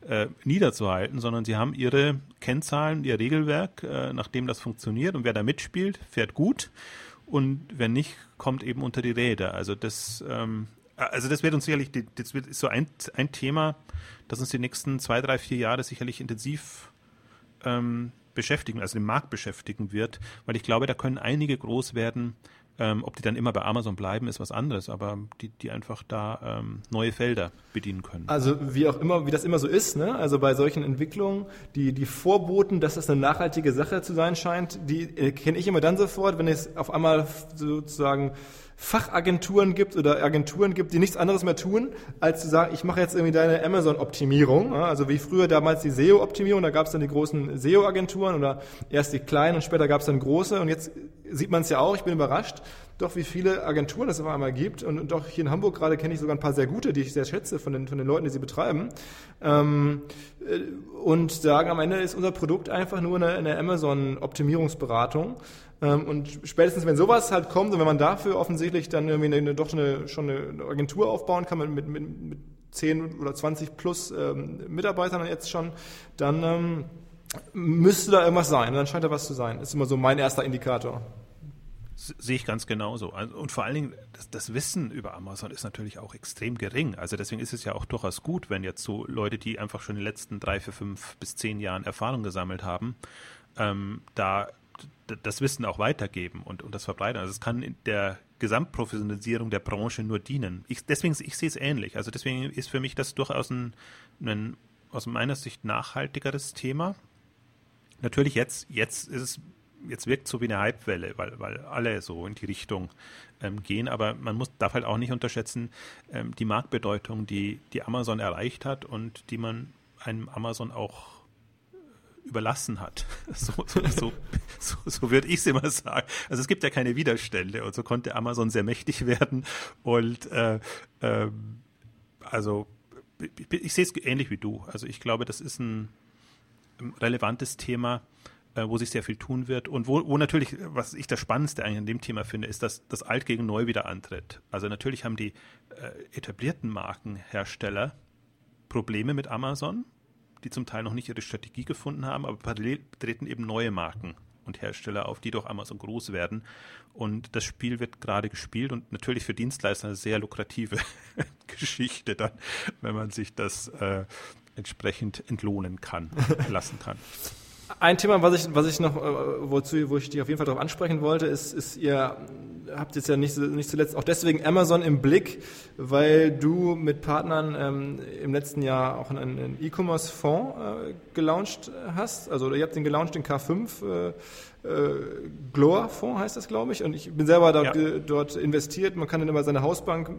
[SPEAKER 3] äh, niederzuhalten, sondern sie haben ihre Kennzahlen, ihr Regelwerk, äh, nach das funktioniert. Und wer da mitspielt, fährt gut. Und wer nicht, kommt eben unter die Räder. Also das, ähm, also das wird uns sicherlich, das wird so ein, ein Thema, das uns die nächsten zwei, drei, vier Jahre sicherlich intensiv ähm, beschäftigen, also den Markt beschäftigen wird, weil ich glaube, da können einige groß werden. Ähm, ob die dann immer bei Amazon bleiben, ist was anderes, aber die, die einfach da ähm, neue Felder bedienen können.
[SPEAKER 2] Also wie auch immer, wie das immer so ist, ne? also bei solchen Entwicklungen, die, die Vorboten, dass das eine nachhaltige Sache zu sein scheint, die äh, kenne ich immer dann sofort, wenn es auf einmal sozusagen Fachagenturen gibt oder Agenturen gibt, die nichts anderes mehr tun, als zu sagen, ich mache jetzt irgendwie deine Amazon-Optimierung. Also wie früher damals die SEO-Optimierung, da gab es dann die großen SEO-Agenturen oder erst die kleinen und später gab es dann große und jetzt sieht man es ja auch, ich bin überrascht, doch, wie viele Agenturen es auf einmal gibt. Und, doch hier in Hamburg gerade kenne ich sogar ein paar sehr gute, die ich sehr schätze von den, von den Leuten, die sie betreiben. Ähm, äh, und sagen, am Ende ist unser Produkt einfach nur eine, eine Amazon-Optimierungsberatung. Ähm, und spätestens, wenn sowas halt kommt und wenn man dafür offensichtlich dann irgendwie eine, doch eine, schon eine Agentur aufbauen kann mit, mit, mit 10 oder 20 plus ähm, Mitarbeitern jetzt schon, dann ähm, müsste da irgendwas sein. Dann scheint da was zu sein. Ist immer so mein erster Indikator.
[SPEAKER 3] Sehe ich ganz genauso. Also, und vor allen Dingen, das, das, Wissen über Amazon ist natürlich auch extrem gering. Also deswegen ist es ja auch durchaus gut, wenn jetzt so Leute, die einfach schon in den letzten drei, vier, fünf bis zehn Jahren Erfahrung gesammelt haben, ähm, da das Wissen auch weitergeben und, und das verbreiten. Also es kann in der Gesamtprofessionalisierung der Branche nur dienen. Ich, deswegen, ich sehe es ähnlich. Also deswegen ist für mich das durchaus ein, ein aus meiner Sicht nachhaltigeres Thema. Natürlich jetzt, jetzt ist es jetzt wirkt so wie eine Hypewelle, weil, weil alle so in die Richtung ähm, gehen. Aber man muss, darf halt auch nicht unterschätzen, ähm, die Marktbedeutung, die, die Amazon erreicht hat und die man einem Amazon auch überlassen hat. So, so, so, so, so würde ich es immer sagen. Also es gibt ja keine Widerstände und so konnte Amazon sehr mächtig werden. Und äh, äh, also ich, ich sehe es ähnlich wie du. Also ich glaube, das ist ein relevantes Thema äh, wo sich sehr viel tun wird und wo, wo natürlich, was ich das Spannendste eigentlich an dem Thema finde, ist, dass das Alt gegen Neu wieder antritt. Also natürlich haben die äh, etablierten Markenhersteller Probleme mit Amazon, die zum Teil noch nicht ihre Strategie gefunden haben, aber parallel treten eben neue Marken und Hersteller auf, die durch Amazon groß werden. Und das Spiel wird gerade gespielt und natürlich für Dienstleister eine sehr lukrative Geschichte dann, wenn man sich das äh, entsprechend entlohnen kann, lassen kann.
[SPEAKER 2] Ein Thema, was ich, was ich noch, äh, wozu, wo ich dich auf jeden Fall darauf ansprechen wollte, ist, ist ihr habt jetzt ja nicht, nicht zuletzt auch deswegen Amazon im Blick, weil du mit Partnern ähm, im letzten Jahr auch einen, einen E-Commerce-Fonds äh, gelauncht hast. Also ihr habt den gelauncht, den K5 äh, äh, Gloa-Fonds heißt das, glaube ich. Und ich bin selber dort, ja. dort investiert. Man kann dann immer seine Hausbank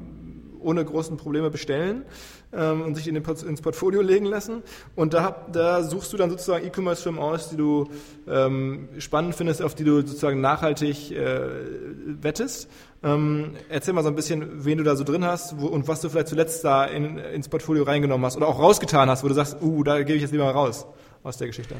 [SPEAKER 2] ohne großen Probleme bestellen ähm, und sich in den, ins Portfolio legen lassen. Und da, da suchst du dann sozusagen E-Commerce-Firmen aus, die du ähm, spannend findest, auf die du sozusagen nachhaltig äh, wettest. Ähm, erzähl mal so ein bisschen, wen du da so drin hast wo, und was du vielleicht zuletzt da in, ins Portfolio reingenommen hast oder auch rausgetan hast, wo du sagst, uh, da gebe ich jetzt lieber mal raus aus der Geschichte.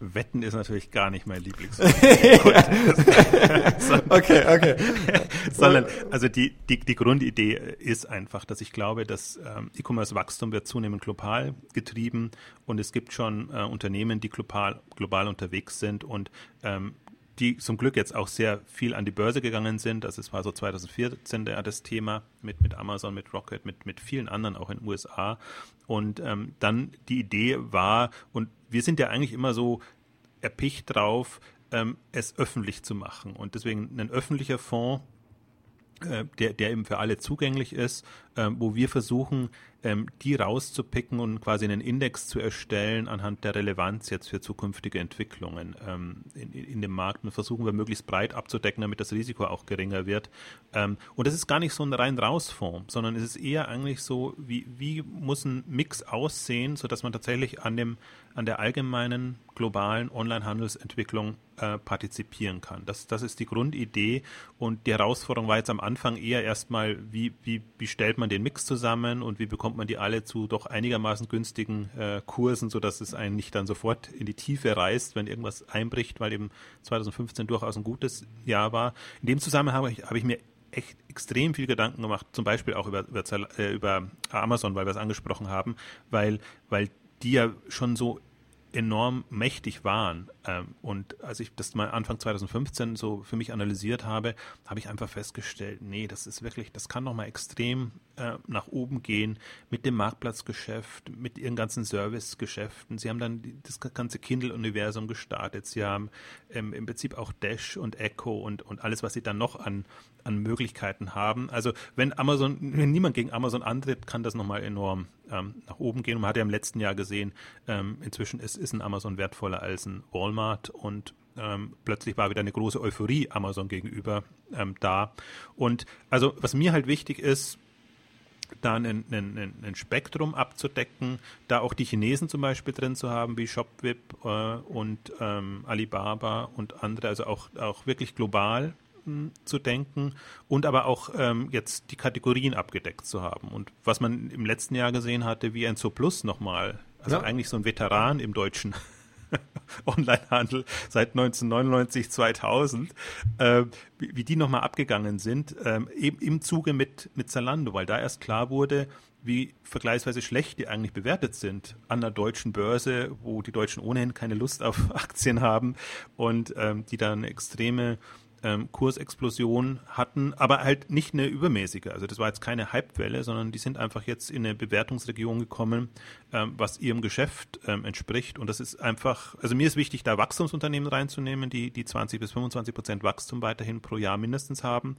[SPEAKER 3] Wetten ist natürlich gar nicht mein Lieblings.
[SPEAKER 2] okay, okay.
[SPEAKER 3] Sondern, also die, die, die Grundidee ist einfach, dass ich glaube, dass ähm, E-Commerce-Wachstum wird zunehmend global getrieben und es gibt schon äh, Unternehmen, die global, global unterwegs sind und ähm, die zum Glück jetzt auch sehr viel an die Börse gegangen sind. Es war so 2014 der, das Thema mit, mit Amazon, mit Rocket, mit, mit vielen anderen auch in den USA. Und ähm, dann die Idee war, und wir sind ja eigentlich immer so erpicht drauf, ähm, es öffentlich zu machen. Und deswegen ein öffentlicher Fonds der, der eben für alle zugänglich ist, ähm, wo wir versuchen, ähm, die rauszupicken und quasi einen Index zu erstellen anhand der Relevanz jetzt für zukünftige Entwicklungen ähm, in, in, dem Markt und versuchen wir möglichst breit abzudecken, damit das Risiko auch geringer wird. Ähm, und das ist gar nicht so ein rein raus Fonds, sondern es ist eher eigentlich so, wie, wie muss ein Mix aussehen, sodass man tatsächlich an dem an der allgemeinen globalen Online-Handelsentwicklung äh, partizipieren kann. Das, das ist die Grundidee und die Herausforderung war jetzt am Anfang eher erstmal, wie, wie, wie stellt man den Mix zusammen und wie bekommt man die alle zu doch einigermaßen günstigen äh, Kursen, sodass es einen nicht dann sofort in die Tiefe reißt, wenn irgendwas einbricht, weil eben 2015 durchaus ein gutes Jahr war. In dem Zusammenhang habe ich, habe ich mir echt extrem viel Gedanken gemacht, zum Beispiel auch über, über, äh, über Amazon, weil wir es angesprochen haben, weil, weil die ja schon so enorm mächtig waren. Ähm, und als ich das mal Anfang 2015 so für mich analysiert habe, habe ich einfach festgestellt, nee, das ist wirklich, das kann nochmal extrem äh, nach oben gehen mit dem Marktplatzgeschäft, mit ihren ganzen Servicegeschäften. Sie haben dann das ganze Kindle-Universum gestartet. Sie haben ähm, im Prinzip auch Dash und Echo und, und alles, was sie dann noch an, an Möglichkeiten haben. Also wenn Amazon, wenn niemand gegen Amazon antritt, kann das nochmal enorm ähm, nach oben gehen. Und man hat ja im letzten Jahr gesehen, inzwischen ist, ist ein Amazon wertvoller als ein Walmart und ähm, plötzlich war wieder eine große Euphorie Amazon gegenüber ähm, da. Und also was mir halt wichtig ist, da ein, ein, ein, Spektrum abzudecken, da auch die Chinesen zum Beispiel drin zu haben, wie Shopwip äh, und ähm, Alibaba und andere, also auch, auch wirklich global Produkten zu denken und aber auch ähm, jetzt die Kategorien abgedeckt zu haben. Und was man im letzten Jahr gesehen hatte, wie ein Zooplus nochmal, also ja. eigentlich so ein Veteran im deutschen Onlinehandel seit 1999, 2000, äh, wie, wie, die nochmal abgegangen sind, äh, eben im Zuge mit, mit Zalando, weil da erst klar wurde, wie vergleichsweise schlecht die eigentlich bewertet sind an der deutschen Börse, wo die Deutschen ohnehin keine Lust auf Aktien haben und ähm, die da eine extreme ähm, Kursexplosion hatten, aber halt nicht eine übermäßige. Also das war jetzt keine Hypewelle, sondern die sind einfach jetzt in eine Bewertungsregion gekommen, ähm, was ihrem Geschäft ähm, entspricht. Und das ist einfach, also mir ist wichtig, da Wachstumsunternehmen reinzunehmen, die, die 20 bis 25 Prozent Wachstum weiterhin pro Jahr mindestens haben.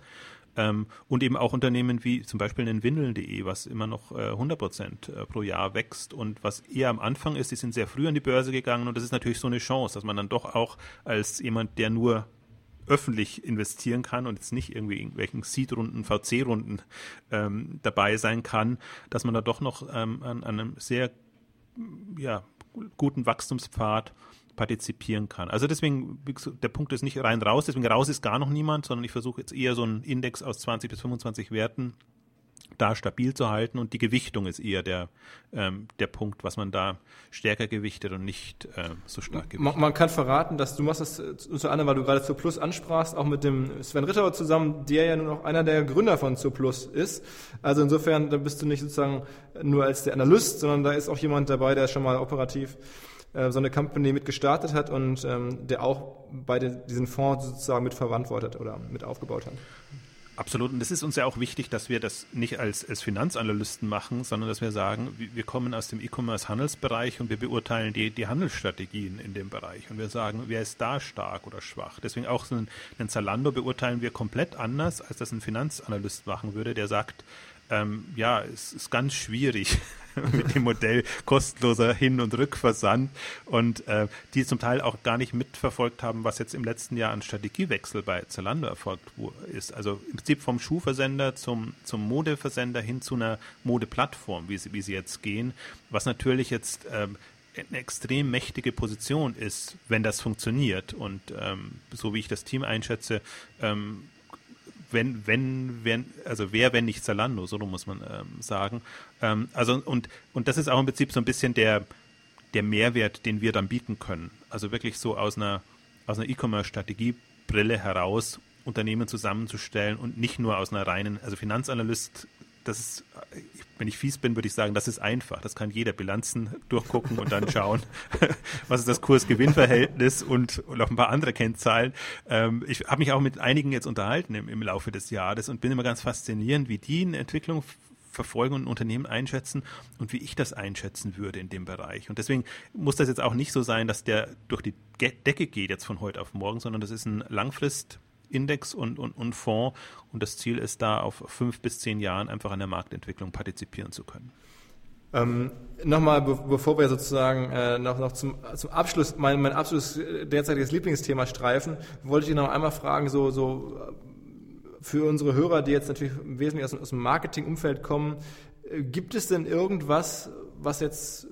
[SPEAKER 3] Ähm, und eben auch Unternehmen wie zum Beispiel ein Windeln.de, was immer noch äh, 100 Prozent äh, pro Jahr wächst und was eher am Anfang ist, die sind sehr früh an die Börse gegangen und das ist natürlich so eine Chance, dass man dann doch auch als jemand, der nur öffentlich investieren kann und jetzt nicht irgendwie irgendwelchen Seed-Runden, VC-Runden ähm, dabei sein kann, dass man da doch noch ähm, an, an, einem sehr ja, guten Wachstumspfad partizipieren kann. Also deswegen, der Punkt ist nicht rein raus, deswegen raus ist gar noch niemand, sondern ich versuche jetzt eher so einen Index aus 20 bis 25 Werten da stabil zu halten und die Gewichtung ist eher der, ähm, der Punkt, was man da stärker gewichtet und nicht äh, so stark gewichtet.
[SPEAKER 2] Man, man, kann verraten, dass du machst das unter anderem, weil du gerade zur Plus ansprachst, auch mit dem Sven Ritter zusammen, der ja nur noch einer der Gründer von zur Plus ist. Also insofern, da bist du nicht sozusagen nur als der Analyst, sondern da ist auch jemand dabei, der schon mal operativ äh, so eine Company mit gestartet hat und ähm, der auch bei den, diesen Fonds sozusagen mit verantwortet oder mit aufgebaut hat.
[SPEAKER 3] Absolut. Und es ist uns ja auch wichtig, dass wir das nicht als, als Finanzanalysten machen, sondern dass wir sagen, wir kommen aus dem E-Commerce-Handelsbereich und wir beurteilen die, die Handelsstrategien in dem Bereich. Und wir sagen, wer ist da stark oder schwach. Deswegen auch so einen, einen Zalando beurteilen wir komplett anders, als das ein Finanzanalyst machen würde, der sagt, ähm, ja, es ist ganz schwierig mit dem Modell kostenloser Hin- und Rückversand und äh, die zum Teil auch gar nicht mitverfolgt haben, was jetzt im letzten Jahr an Strategiewechsel bei Zalando erfolgt ist. Also im Prinzip vom Schuhversender zum, zum Modeversender hin zu einer Modeplattform, wie sie, wie sie jetzt gehen, was natürlich jetzt ähm, eine extrem mächtige Position ist, wenn das funktioniert. Und ähm, so wie ich das Team einschätze, ähm, wenn, wenn, wenn, also wer, wenn nicht Zalando, so muss man ähm, sagen. Ähm, also und, und das ist auch im Prinzip so ein bisschen der, der Mehrwert, den wir dann bieten können. Also wirklich so aus einer, aus einer E-Commerce-Strategiebrille heraus Unternehmen zusammenzustellen und nicht nur aus einer reinen, also Finanzanalyst das ist, wenn ich fies bin, würde ich sagen, das ist einfach. Das kann jeder Bilanzen durchgucken und dann schauen, was ist das Kurs-Gewinn-Verhältnis und, und auch ein paar andere Kennzahlen. Ähm, ich habe mich auch mit einigen jetzt unterhalten im, im Laufe des Jahres und bin immer ganz faszinierend, wie die eine Entwicklung verfolgen und ein Unternehmen einschätzen und wie ich das einschätzen würde in dem Bereich. Und deswegen muss das jetzt auch nicht so sein, dass der durch die Decke geht jetzt von heute auf morgen, sondern das ist ein Langfrist Index und, und, und Fonds. Und das Ziel ist da, auf fünf bis zehn Jahren einfach an der Marktentwicklung partizipieren zu können.
[SPEAKER 2] Ähm, Nochmal, be bevor wir sozusagen äh, noch, noch zum, zum Abschluss mein, mein absolutes äh, derzeitiges Lieblingsthema streifen, wollte ich noch einmal fragen, so, so äh, für unsere Hörer, die jetzt natürlich wesentlich aus, aus dem Marketingumfeld kommen, äh, gibt es denn irgendwas, was jetzt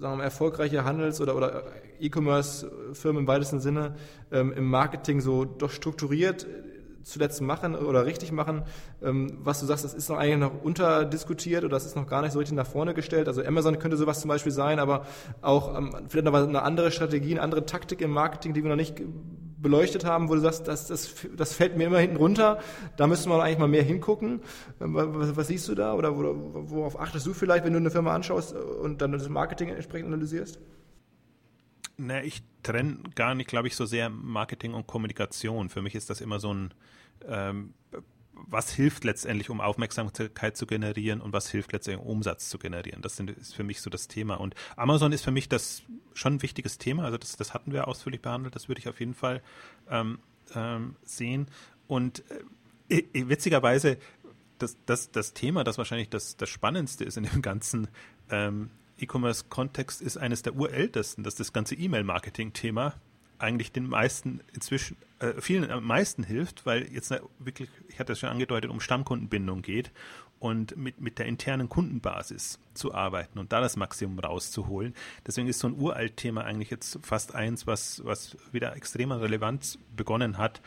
[SPEAKER 2] sagen wir mal, erfolgreiche Handels- oder, oder E-Commerce-Firmen im weitesten Sinne ähm, im Marketing so doch strukturiert äh, zuletzt machen oder richtig machen, ähm, was du sagst, das ist noch eigentlich noch unterdiskutiert oder das ist noch gar nicht so richtig nach vorne gestellt. Also Amazon könnte sowas zum Beispiel sein, aber auch ähm, vielleicht noch eine andere Strategie, eine andere Taktik im Marketing, die wir noch nicht beleuchtet haben, wo du sagst, das, das, das fällt mir immer hinten runter, da müsste man eigentlich mal mehr hingucken. Was, was siehst du da oder worauf achtest du vielleicht, wenn du eine Firma anschaust und dann das Marketing entsprechend analysierst?
[SPEAKER 3] Na, ich trenne gar nicht, glaube ich, so sehr Marketing und Kommunikation. Für mich ist das immer so ein ähm, was hilft letztendlich, um Aufmerksamkeit zu generieren und was hilft letztendlich, um Umsatz zu generieren. Das ist für mich so das Thema. Und Amazon ist für mich das schon ein wichtiges Thema. Also das, das hatten wir ausführlich behandelt. Das würde ich auf jeden Fall ähm, ähm, sehen. Und äh, witzigerweise, das, das, das Thema, das wahrscheinlich das, das Spannendste ist in dem ganzen ähm, E-Commerce-Kontext, ist eines der urältesten. Das ist das ganze E-Mail-Marketing-Thema eigentlich den meisten inzwischen, äh, vielen am meisten hilft, weil jetzt wirklich, ich hatte es schon angedeutet, um Stammkundenbindung geht und mit, mit der internen Kundenbasis zu arbeiten und da das Maximum rauszuholen. Deswegen ist so ein Uralt-Thema eigentlich jetzt fast eins, was, was wieder extremer Relevanz begonnen hat.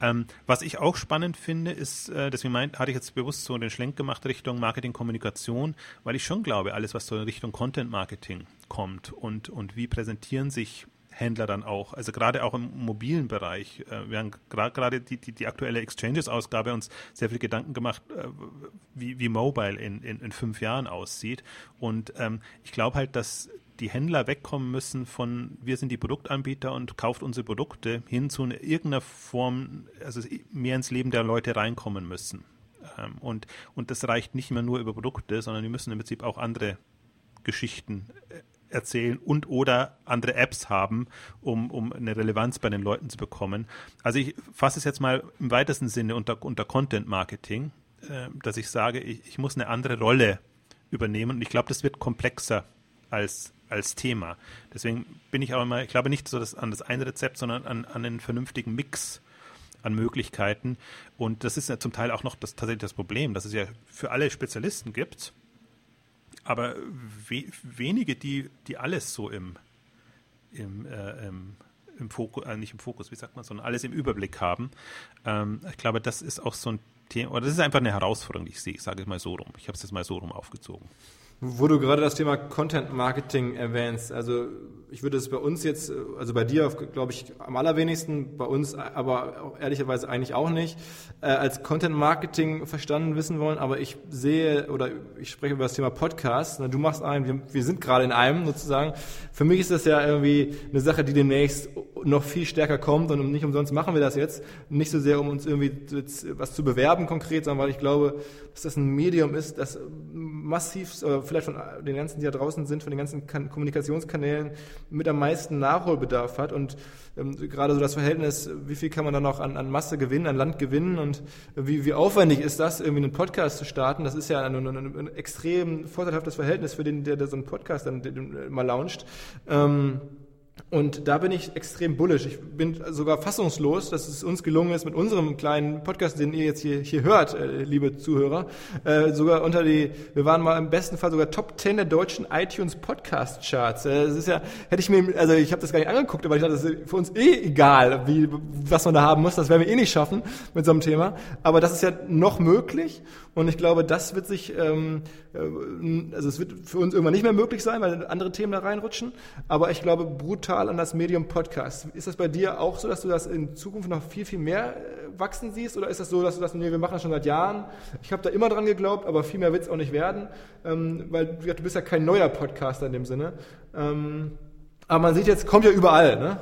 [SPEAKER 3] Ähm, was ich auch spannend finde, ist, äh, deswegen meint, hatte ich jetzt bewusst so den Schlenk gemacht Richtung Marketing, Kommunikation, weil ich schon glaube, alles, was so in Richtung Content Marketing kommt und, und wie präsentieren sich Händler dann auch, also gerade auch im mobilen Bereich. Äh, wir haben gerade die, die, die aktuelle Exchanges-Ausgabe uns sehr viel Gedanken gemacht, äh, wie, wie Mobile in, in, in fünf Jahren aussieht. Und ähm, ich glaube halt, dass die Händler wegkommen müssen von wir sind die Produktanbieter und kauft unsere Produkte hin zu irgendeiner Form, also mehr ins Leben der Leute reinkommen müssen. Ähm, und, und das reicht nicht mehr nur über Produkte, sondern die müssen im Prinzip auch andere Geschichten äh, erzählen und oder andere Apps haben, um, um eine Relevanz bei den Leuten zu bekommen. Also ich fasse es jetzt mal im weitesten Sinne unter, unter Content Marketing, äh, dass ich sage, ich, ich muss eine andere Rolle übernehmen und ich glaube, das wird komplexer als, als Thema. Deswegen bin ich auch immer, ich glaube nicht so das, an das eine Rezept, sondern an, an einen vernünftigen Mix an Möglichkeiten. Und das ist ja zum Teil auch noch das, tatsächlich das Problem, dass es ja für alle Spezialisten gibt aber we wenige, die, die alles so im, im, äh, im, im Fokus, äh, nicht im Fokus, wie sagt man, sondern alles im Überblick haben. Ähm, ich glaube, das ist auch so ein Thema, oder das ist einfach eine Herausforderung, die ich sehe. Ich sage es mal so rum. Ich habe es jetzt mal so rum aufgezogen.
[SPEAKER 2] Wo du gerade das Thema Content Marketing erwähnst, also ich würde es bei uns jetzt, also bei dir, glaube ich, am allerwenigsten, bei uns aber ehrlicherweise eigentlich auch nicht, äh, als Content Marketing verstanden wissen wollen, aber ich sehe oder ich spreche über das Thema Podcast. Du machst einen, wir, sind gerade in einem sozusagen. Für mich ist das ja irgendwie eine Sache, die demnächst noch viel stärker kommt und nicht umsonst machen wir das jetzt. Nicht so sehr, um uns irgendwie was zu bewerben konkret, sondern weil ich glaube, dass das ein Medium ist, das massiv, vielleicht von den ganzen, die da draußen sind, von den ganzen Kommunikationskanälen mit am meisten Nachholbedarf hat und ähm, gerade so das Verhältnis, wie viel kann man dann noch an, an Masse gewinnen, an Land gewinnen und wie, wie aufwendig ist das, irgendwie einen Podcast zu starten, das ist ja ein, ein, ein extrem vorteilhaftes Verhältnis für den, der, der so einen Podcast dann mal launcht. Ähm, und da bin ich extrem bullisch. Ich bin sogar fassungslos, dass es uns gelungen ist, mit unserem kleinen Podcast, den ihr jetzt hier, hier hört, äh, liebe Zuhörer, äh, sogar unter die, wir waren mal im besten Fall sogar Top 10 der deutschen iTunes Podcast Charts. Äh, das ist ja, hätte ich mir, also ich habe das gar nicht angeguckt, aber ich dachte, das ist für uns eh egal, wie, was man da haben muss. Das werden wir eh nicht schaffen mit so einem Thema. Aber das ist ja noch möglich und ich glaube, das wird sich, ähm, äh, also es wird für uns irgendwann nicht mehr möglich sein, weil andere Themen da reinrutschen. Aber ich glaube, brutal an das Medium Podcast. Ist das bei dir auch so, dass du das in Zukunft noch viel, viel mehr äh, wachsen siehst? Oder ist das so, dass du das, nee, wir machen das schon seit Jahren? Ich habe da immer dran geglaubt, aber viel mehr wird es auch nicht werden, ähm, weil du bist ja kein neuer Podcaster in dem Sinne. Ähm, aber man sieht jetzt, kommt ja überall, ne?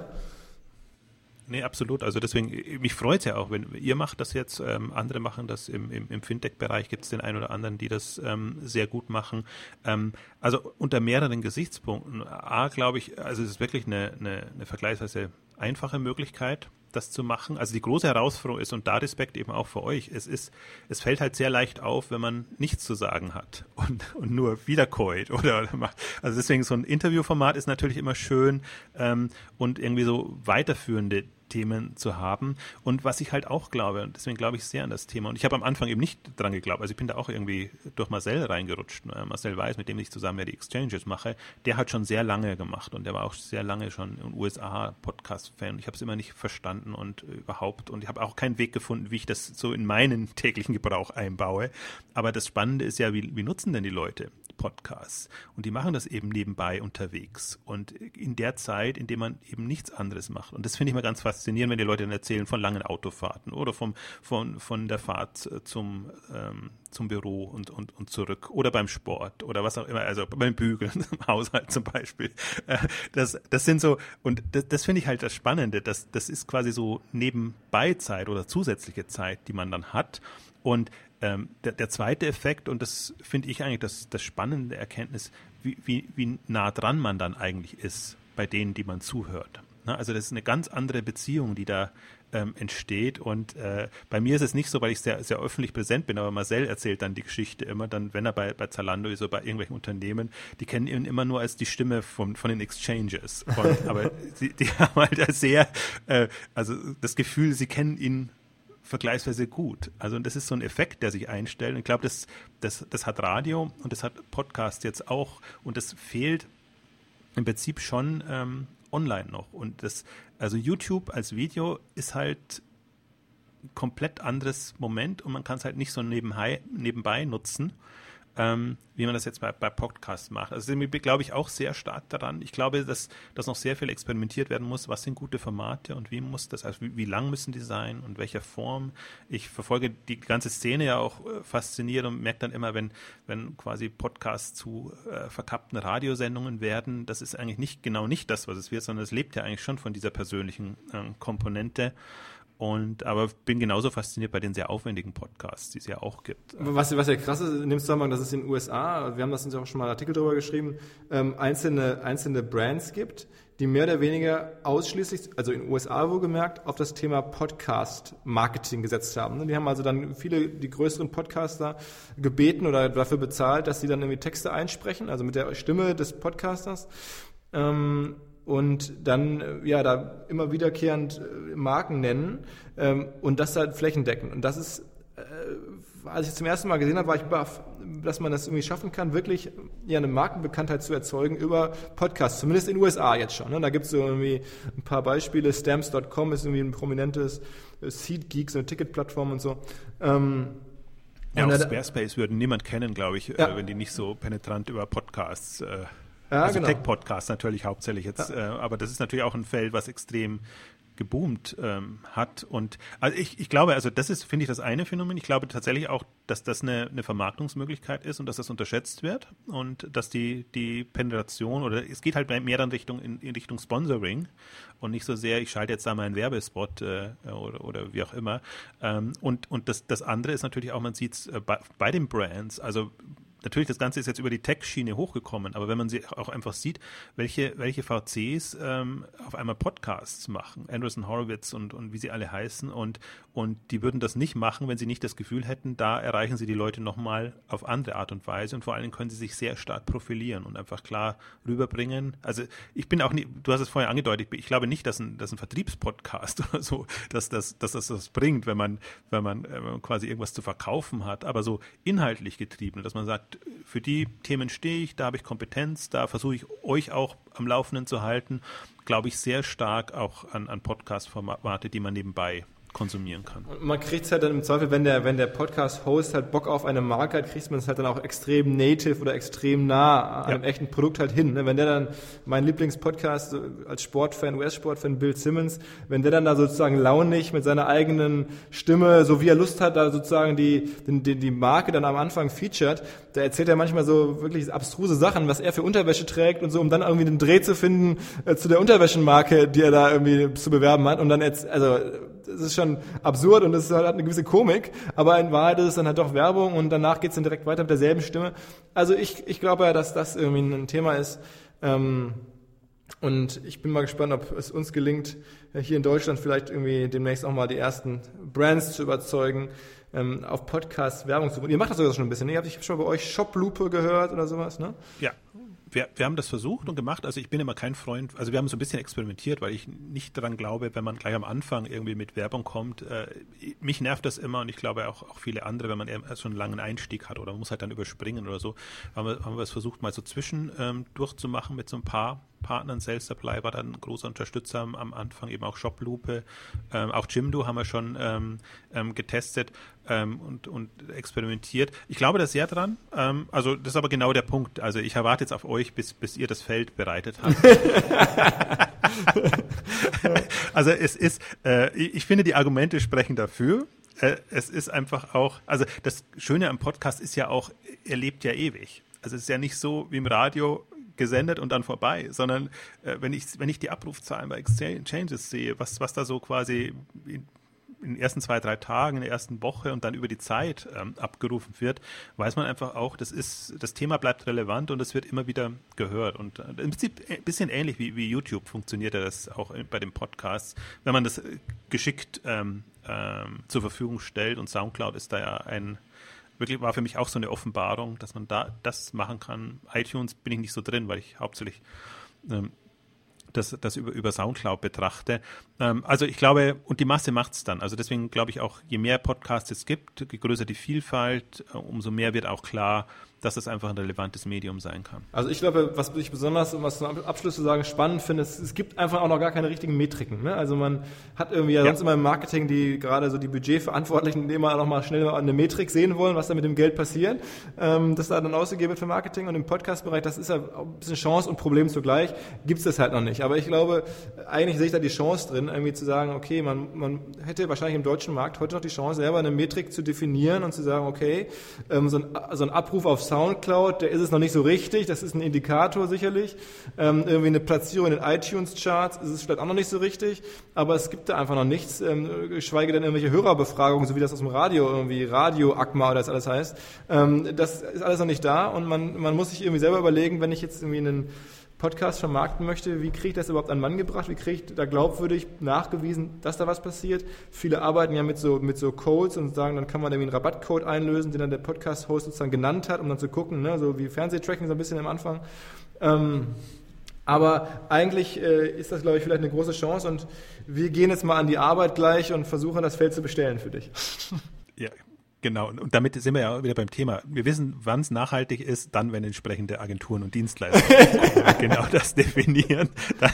[SPEAKER 3] Nee, absolut. Also deswegen, mich freut es ja auch, wenn ihr macht das jetzt, ähm, andere machen das im, im, im Fintech-Bereich, gibt es den einen oder anderen, die das ähm, sehr gut machen. Ähm, also unter mehreren Gesichtspunkten. A, glaube ich, also es ist wirklich eine, eine, eine vergleichsweise einfache Möglichkeit, das zu machen. Also die große Herausforderung ist, und da Respekt eben auch für euch, es ist, es fällt halt sehr leicht auf, wenn man nichts zu sagen hat und, und nur wiederkäut oder, oder macht. Also deswegen so ein Interviewformat ist natürlich immer schön ähm, und irgendwie so weiterführende Themen zu haben. Und was ich halt auch glaube, und deswegen glaube ich sehr an das Thema, und ich habe am Anfang eben nicht dran geglaubt, also ich bin da auch irgendwie durch Marcel reingerutscht. Ne? Marcel Weiß, mit dem ich zusammen ja die Exchanges mache, der hat schon sehr lange gemacht und der war auch sehr lange schon ein USA-Podcast-Fan. Ich habe es immer nicht verstanden und überhaupt, und ich habe auch keinen Weg gefunden, wie ich das so in meinen täglichen Gebrauch einbaue. Aber das Spannende ist ja, wie, wie nutzen denn die Leute Podcasts. Und die machen das eben nebenbei unterwegs und in der Zeit, in der man eben nichts anderes macht. Und das finde ich mal ganz faszinierend, wenn die Leute dann erzählen von langen Autofahrten oder vom, von, von der Fahrt zum, ähm, zum Büro und, und, und zurück oder beim Sport oder was auch immer, also beim Bügeln im Haushalt zum Beispiel. Äh, das, das sind so, und das, das finde ich halt das Spannende, das, das ist quasi so Nebenbeizeit oder zusätzliche Zeit, die man dann hat. Und ähm, der, der, zweite Effekt, und das finde ich eigentlich das, das spannende Erkenntnis, wie, wie, wie nah dran man dann eigentlich ist bei denen, die man zuhört. Na, also das ist eine ganz andere Beziehung, die da ähm, entsteht. Und äh, bei mir ist es nicht so, weil ich sehr, sehr öffentlich präsent bin, aber Marcel erzählt dann die Geschichte immer, dann, wenn er bei, bei Zalando ist oder bei irgendwelchen Unternehmen, die kennen ihn immer nur als die Stimme von, von den Exchanges. Und, aber die, die haben halt sehr, äh, also das Gefühl, sie kennen ihn vergleichsweise gut. Also das ist so ein Effekt, der sich einstellt. ich glaube, das, das, das hat Radio und das hat Podcast jetzt auch. Und das fehlt im Prinzip schon ähm, online noch. Und das, also YouTube als Video ist halt komplett anderes Moment und man kann es halt nicht so nebenbei, nebenbei nutzen ähm, wie man das jetzt bei, bei Podcasts macht. Also sind wir, glaube ich, auch sehr stark daran. Ich glaube, dass, dass noch sehr viel experimentiert werden muss. Was sind gute Formate und wie muss das, also wie, wie lang müssen die sein und welcher Form? Ich verfolge die ganze Szene ja auch äh, fasziniert und merke dann immer, wenn, wenn quasi Podcasts zu äh, verkappten Radiosendungen werden, das ist eigentlich nicht genau nicht das, was es wird, sondern es lebt ja eigentlich schon von dieser persönlichen äh, Komponente. Und aber bin genauso fasziniert bei den sehr aufwendigen Podcasts, die es ja auch gibt.
[SPEAKER 2] Was, was ja krass ist in dem Zusammenhang, dass es in den USA, wir haben das uns auch schon mal einen Artikel darüber geschrieben, ähm, einzelne, einzelne Brands gibt, die mehr oder weniger ausschließlich, also in den USA wohlgemerkt, auf das Thema Podcast-Marketing gesetzt haben. Die haben also dann viele, die größeren Podcaster gebeten oder dafür bezahlt, dass sie dann irgendwie Texte einsprechen, also mit der Stimme des Podcasters. Ähm, und dann äh, ja da immer wiederkehrend äh, Marken nennen ähm, und das halt flächendeckend. Und das ist, äh, als ich zum ersten Mal gesehen habe, war ich baff, dass man das irgendwie schaffen kann, wirklich ja eine Markenbekanntheit zu erzeugen über Podcasts, zumindest in den USA jetzt schon. Ne? Da gibt es so irgendwie ein paar Beispiele. Stamps.com ist irgendwie ein prominentes SeatGeek, so eine Ticketplattform und so. Ähm,
[SPEAKER 3] ja, auch Squarespace würden niemand kennen, glaube ich, ja. äh, wenn die nicht so penetrant über Podcasts äh, ja, also genau. Tech-Podcast natürlich hauptsächlich jetzt, ja. äh, aber das ist natürlich auch ein Feld, was extrem geboomt ähm, hat. Und also ich, ich glaube, also das ist, finde ich, das eine Phänomen. Ich glaube tatsächlich auch, dass das eine, eine Vermarktungsmöglichkeit ist und dass das unterschätzt wird und dass die, die Penetration oder es geht halt mehr dann Richtung in, in Richtung Sponsoring und nicht so sehr, ich schalte jetzt da mal einen Werbespot äh, oder, oder wie auch immer. Ähm, und und das, das andere ist natürlich auch, man sieht es äh, bei, bei den Brands, also natürlich, das Ganze ist jetzt über die Tech-Schiene hochgekommen, aber wenn man sie auch einfach sieht, welche, welche VCs ähm, auf einmal Podcasts machen, Anderson Horowitz und, und wie sie alle heißen, und, und die würden das nicht machen, wenn sie nicht das Gefühl hätten, da erreichen sie die Leute nochmal auf andere Art und Weise und vor allem können sie sich sehr stark profilieren und einfach klar rüberbringen. Also ich bin auch nie, du hast es vorher angedeutet, ich glaube nicht, dass ein, dass ein Vertriebspodcast oder so, dass, dass, dass das das bringt, wenn man, wenn man, wenn man quasi irgendwas zu verkaufen hat, aber so inhaltlich getrieben, dass man sagt, sagt, für die Themen stehe ich, da habe ich Kompetenz, da versuche ich euch auch am Laufenden zu halten, glaube ich sehr stark auch an, an Podcast-Formate, die man nebenbei konsumieren kann.
[SPEAKER 2] Und man kriegt es halt dann im Zweifel, wenn der, wenn der Podcast-Host halt Bock auf eine Marke hat, kriegt man es halt dann auch extrem native oder extrem nah an ja. einem echten Produkt halt hin. Ne? Wenn der dann, mein Lieblingspodcast als Sportfan, US-Sportfan Bill Simmons, wenn der dann da sozusagen launig mit seiner eigenen Stimme, so wie er Lust hat, da sozusagen die, die, die Marke dann am Anfang featured, da erzählt er manchmal so wirklich abstruse Sachen, was er für Unterwäsche trägt und so, um dann irgendwie den Dreh zu finden äh, zu der Unterwäschenmarke, die er da irgendwie zu bewerben hat. Und dann jetzt, also das ist schon absurd und das hat eine gewisse Komik, aber in Wahrheit ist es dann halt doch Werbung und danach geht es dann direkt weiter mit derselben Stimme. Also ich, ich glaube ja, dass das irgendwie ein Thema ist. Ähm, und ich bin mal gespannt, ob es uns gelingt, hier in Deutschland vielleicht irgendwie demnächst auch mal die ersten Brands zu überzeugen, ähm, auf Podcasts Werbung zu machen. Ihr macht das sogar schon ein bisschen. Ne? Ihr habt schon bei euch Shoplupe gehört oder sowas, ne?
[SPEAKER 3] Ja, wir, wir haben das versucht und gemacht. Also ich bin immer kein Freund, also wir haben so ein bisschen experimentiert, weil ich nicht daran glaube, wenn man gleich am Anfang irgendwie mit Werbung kommt. Äh, mich nervt das immer und ich glaube auch, auch viele andere, wenn man schon einen langen Einstieg hat oder man muss halt dann überspringen oder so, haben wir, haben es versucht, mal so zwischen ähm, durchzumachen mit so ein paar Partnern. Sales Supply war dann ein großer Unterstützer am, Anfang, eben auch Shoplupe. Ähm, auch Jimdo haben wir schon ähm, ähm, getestet ähm, und, und experimentiert. Ich glaube da sehr dran. Ähm, also das ist aber genau der Punkt. Also ich erwarte jetzt auf euch, bis, bis ihr das Feld bereitet habt. also es ist, äh, ich finde, die Argumente sprechen dafür äh, es ist einfach auch, also das Schöne am Podcast ist ja auch, er lebt ja ewig. Also es ist ja nicht so wie im Radio, gesendet und dann vorbei, sondern äh, wenn, ich, wenn ich die Abrufzahlen bei Exchanges sehe, was, was da so quasi in, in den ersten zwei, drei Tagen, in der ersten Woche und dann über die Zeit ähm, abgerufen wird, weiß man einfach auch, das ist, das Thema bleibt relevant und es wird immer wieder gehört. Und äh, im Prinzip ein bisschen ähnlich wie, wie YouTube funktioniert das auch bei den Podcasts. Wenn man das äh, geschickt ähm, ähm, zur Verfügung stellt und Soundcloud ist da ja ein wirklich war für mich auch so eine Offenbarung, dass man da das machen kann. iTunes bin ich nicht so drin, weil ich hauptsächlich ähm, das, das über, über Soundcloud betrachte. Ähm, also ich glaube, und die Masse macht's dann. Also deswegen glaube ich auch, je mehr Podcasts es gibt, je größer die Vielfalt, äh, umso mehr wird auch klar, dass das einfach ein relevantes Medium sein kann.
[SPEAKER 2] Also ich glaube, was ich besonders, um was zum Abschluss zu sagen, spannend finde, ist, es gibt einfach auch noch gar keine richtigen Metriken. Ne? Also man hat irgendwie ja, sonst immer im Marketing die gerade so die Budgetverantwortlichen, die immer noch mal schnell eine Metrik sehen wollen, was da mit dem Geld passiert, ähm, das da dann ausgegeben wird für Marketing und im Podcast-Bereich, das ist ja ein bisschen Chance und Problem zugleich, gibt es das halt noch nicht. Aber ich glaube, eigentlich sehe ich da die Chance drin, irgendwie zu sagen, okay, man, man hätte wahrscheinlich im deutschen Markt heute noch die Chance, selber eine Metrik zu definieren und zu sagen, okay, ähm, so, ein, so ein Abruf auf Soundcloud, der ist es noch nicht so richtig, das ist ein Indikator sicherlich. Ähm, irgendwie eine Platzierung in den iTunes-Charts ist es vielleicht auch noch nicht so richtig, aber es gibt da einfach noch nichts, ähm, geschweige denn irgendwelche Hörerbefragungen, so wie das aus dem Radio, irgendwie Radio-Akma oder das alles heißt. Ähm, das ist alles noch nicht da und man, man muss sich irgendwie selber überlegen, wenn ich jetzt irgendwie einen Podcast vermarkten möchte, wie kriege ich das überhaupt an Mann gebracht? Wie kriege ich da glaubwürdig nachgewiesen, dass da was passiert? Viele arbeiten ja mit so, mit so Codes und sagen, dann kann man irgendwie einen Rabattcode einlösen, den dann der Podcast-Host sozusagen genannt hat, um dann zu gucken, ne? so wie Fernsehtracking so ein bisschen am Anfang. Ähm, aber eigentlich äh, ist das, glaube ich, vielleicht eine große Chance und wir gehen jetzt mal an die Arbeit gleich und versuchen, das Feld zu bestellen für dich.
[SPEAKER 3] Ja, Genau, und damit sind wir ja wieder beim Thema. Wir wissen, wann es nachhaltig ist, dann, wenn entsprechende Agenturen und Dienstleister genau das definieren, dann,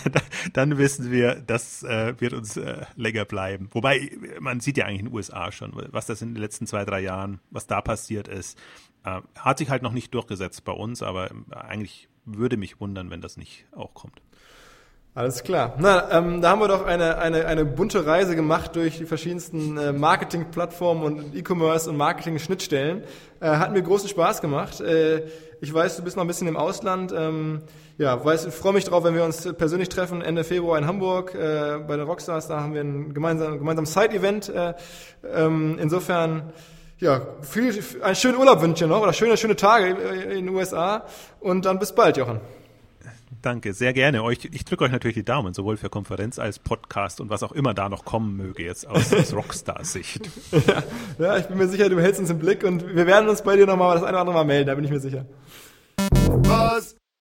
[SPEAKER 3] dann, wissen wir, das äh, wird uns äh, länger bleiben. Wobei, man sieht ja eigentlich in den USA schon, was das in den letzten zwei, drei Jahren, was da passiert ist, äh, hat sich halt noch nicht durchgesetzt bei uns, aber eigentlich würde mich wundern, wenn das nicht auch kommt.
[SPEAKER 2] Alles klar. Na, ähm, da haben wir doch eine, eine, eine bunte Reise gemacht durch die verschiedensten äh, Marketing-Plattformen und E-Commerce und Marketing-Schnittstellen. Äh, hat mir großen Spaß gemacht. Äh, ich weiß, du bist noch ein bisschen im Ausland. Ähm, ja, weiß, ich freue mich drauf, wenn wir uns persönlich treffen Ende Februar in Hamburg äh, bei den Rockstars. Da haben wir ein gemeinsames gemeinsam Side-Event. Äh, ähm, insofern ja, viel, einen schönen Urlaub wünsche ich noch oder schöne, schöne Tage in den USA und dann bis bald, Jochen.
[SPEAKER 3] Danke, sehr gerne. Euch, ich drücke euch natürlich die Daumen, sowohl für Konferenz als Podcast und was auch immer da noch kommen möge, jetzt aus, aus Rockstar-Sicht.
[SPEAKER 2] ja, ja, ich bin mir sicher, du hältst uns im Blick und wir werden uns bei dir nochmal das eine oder andere Mal melden, da bin ich mir sicher. Was?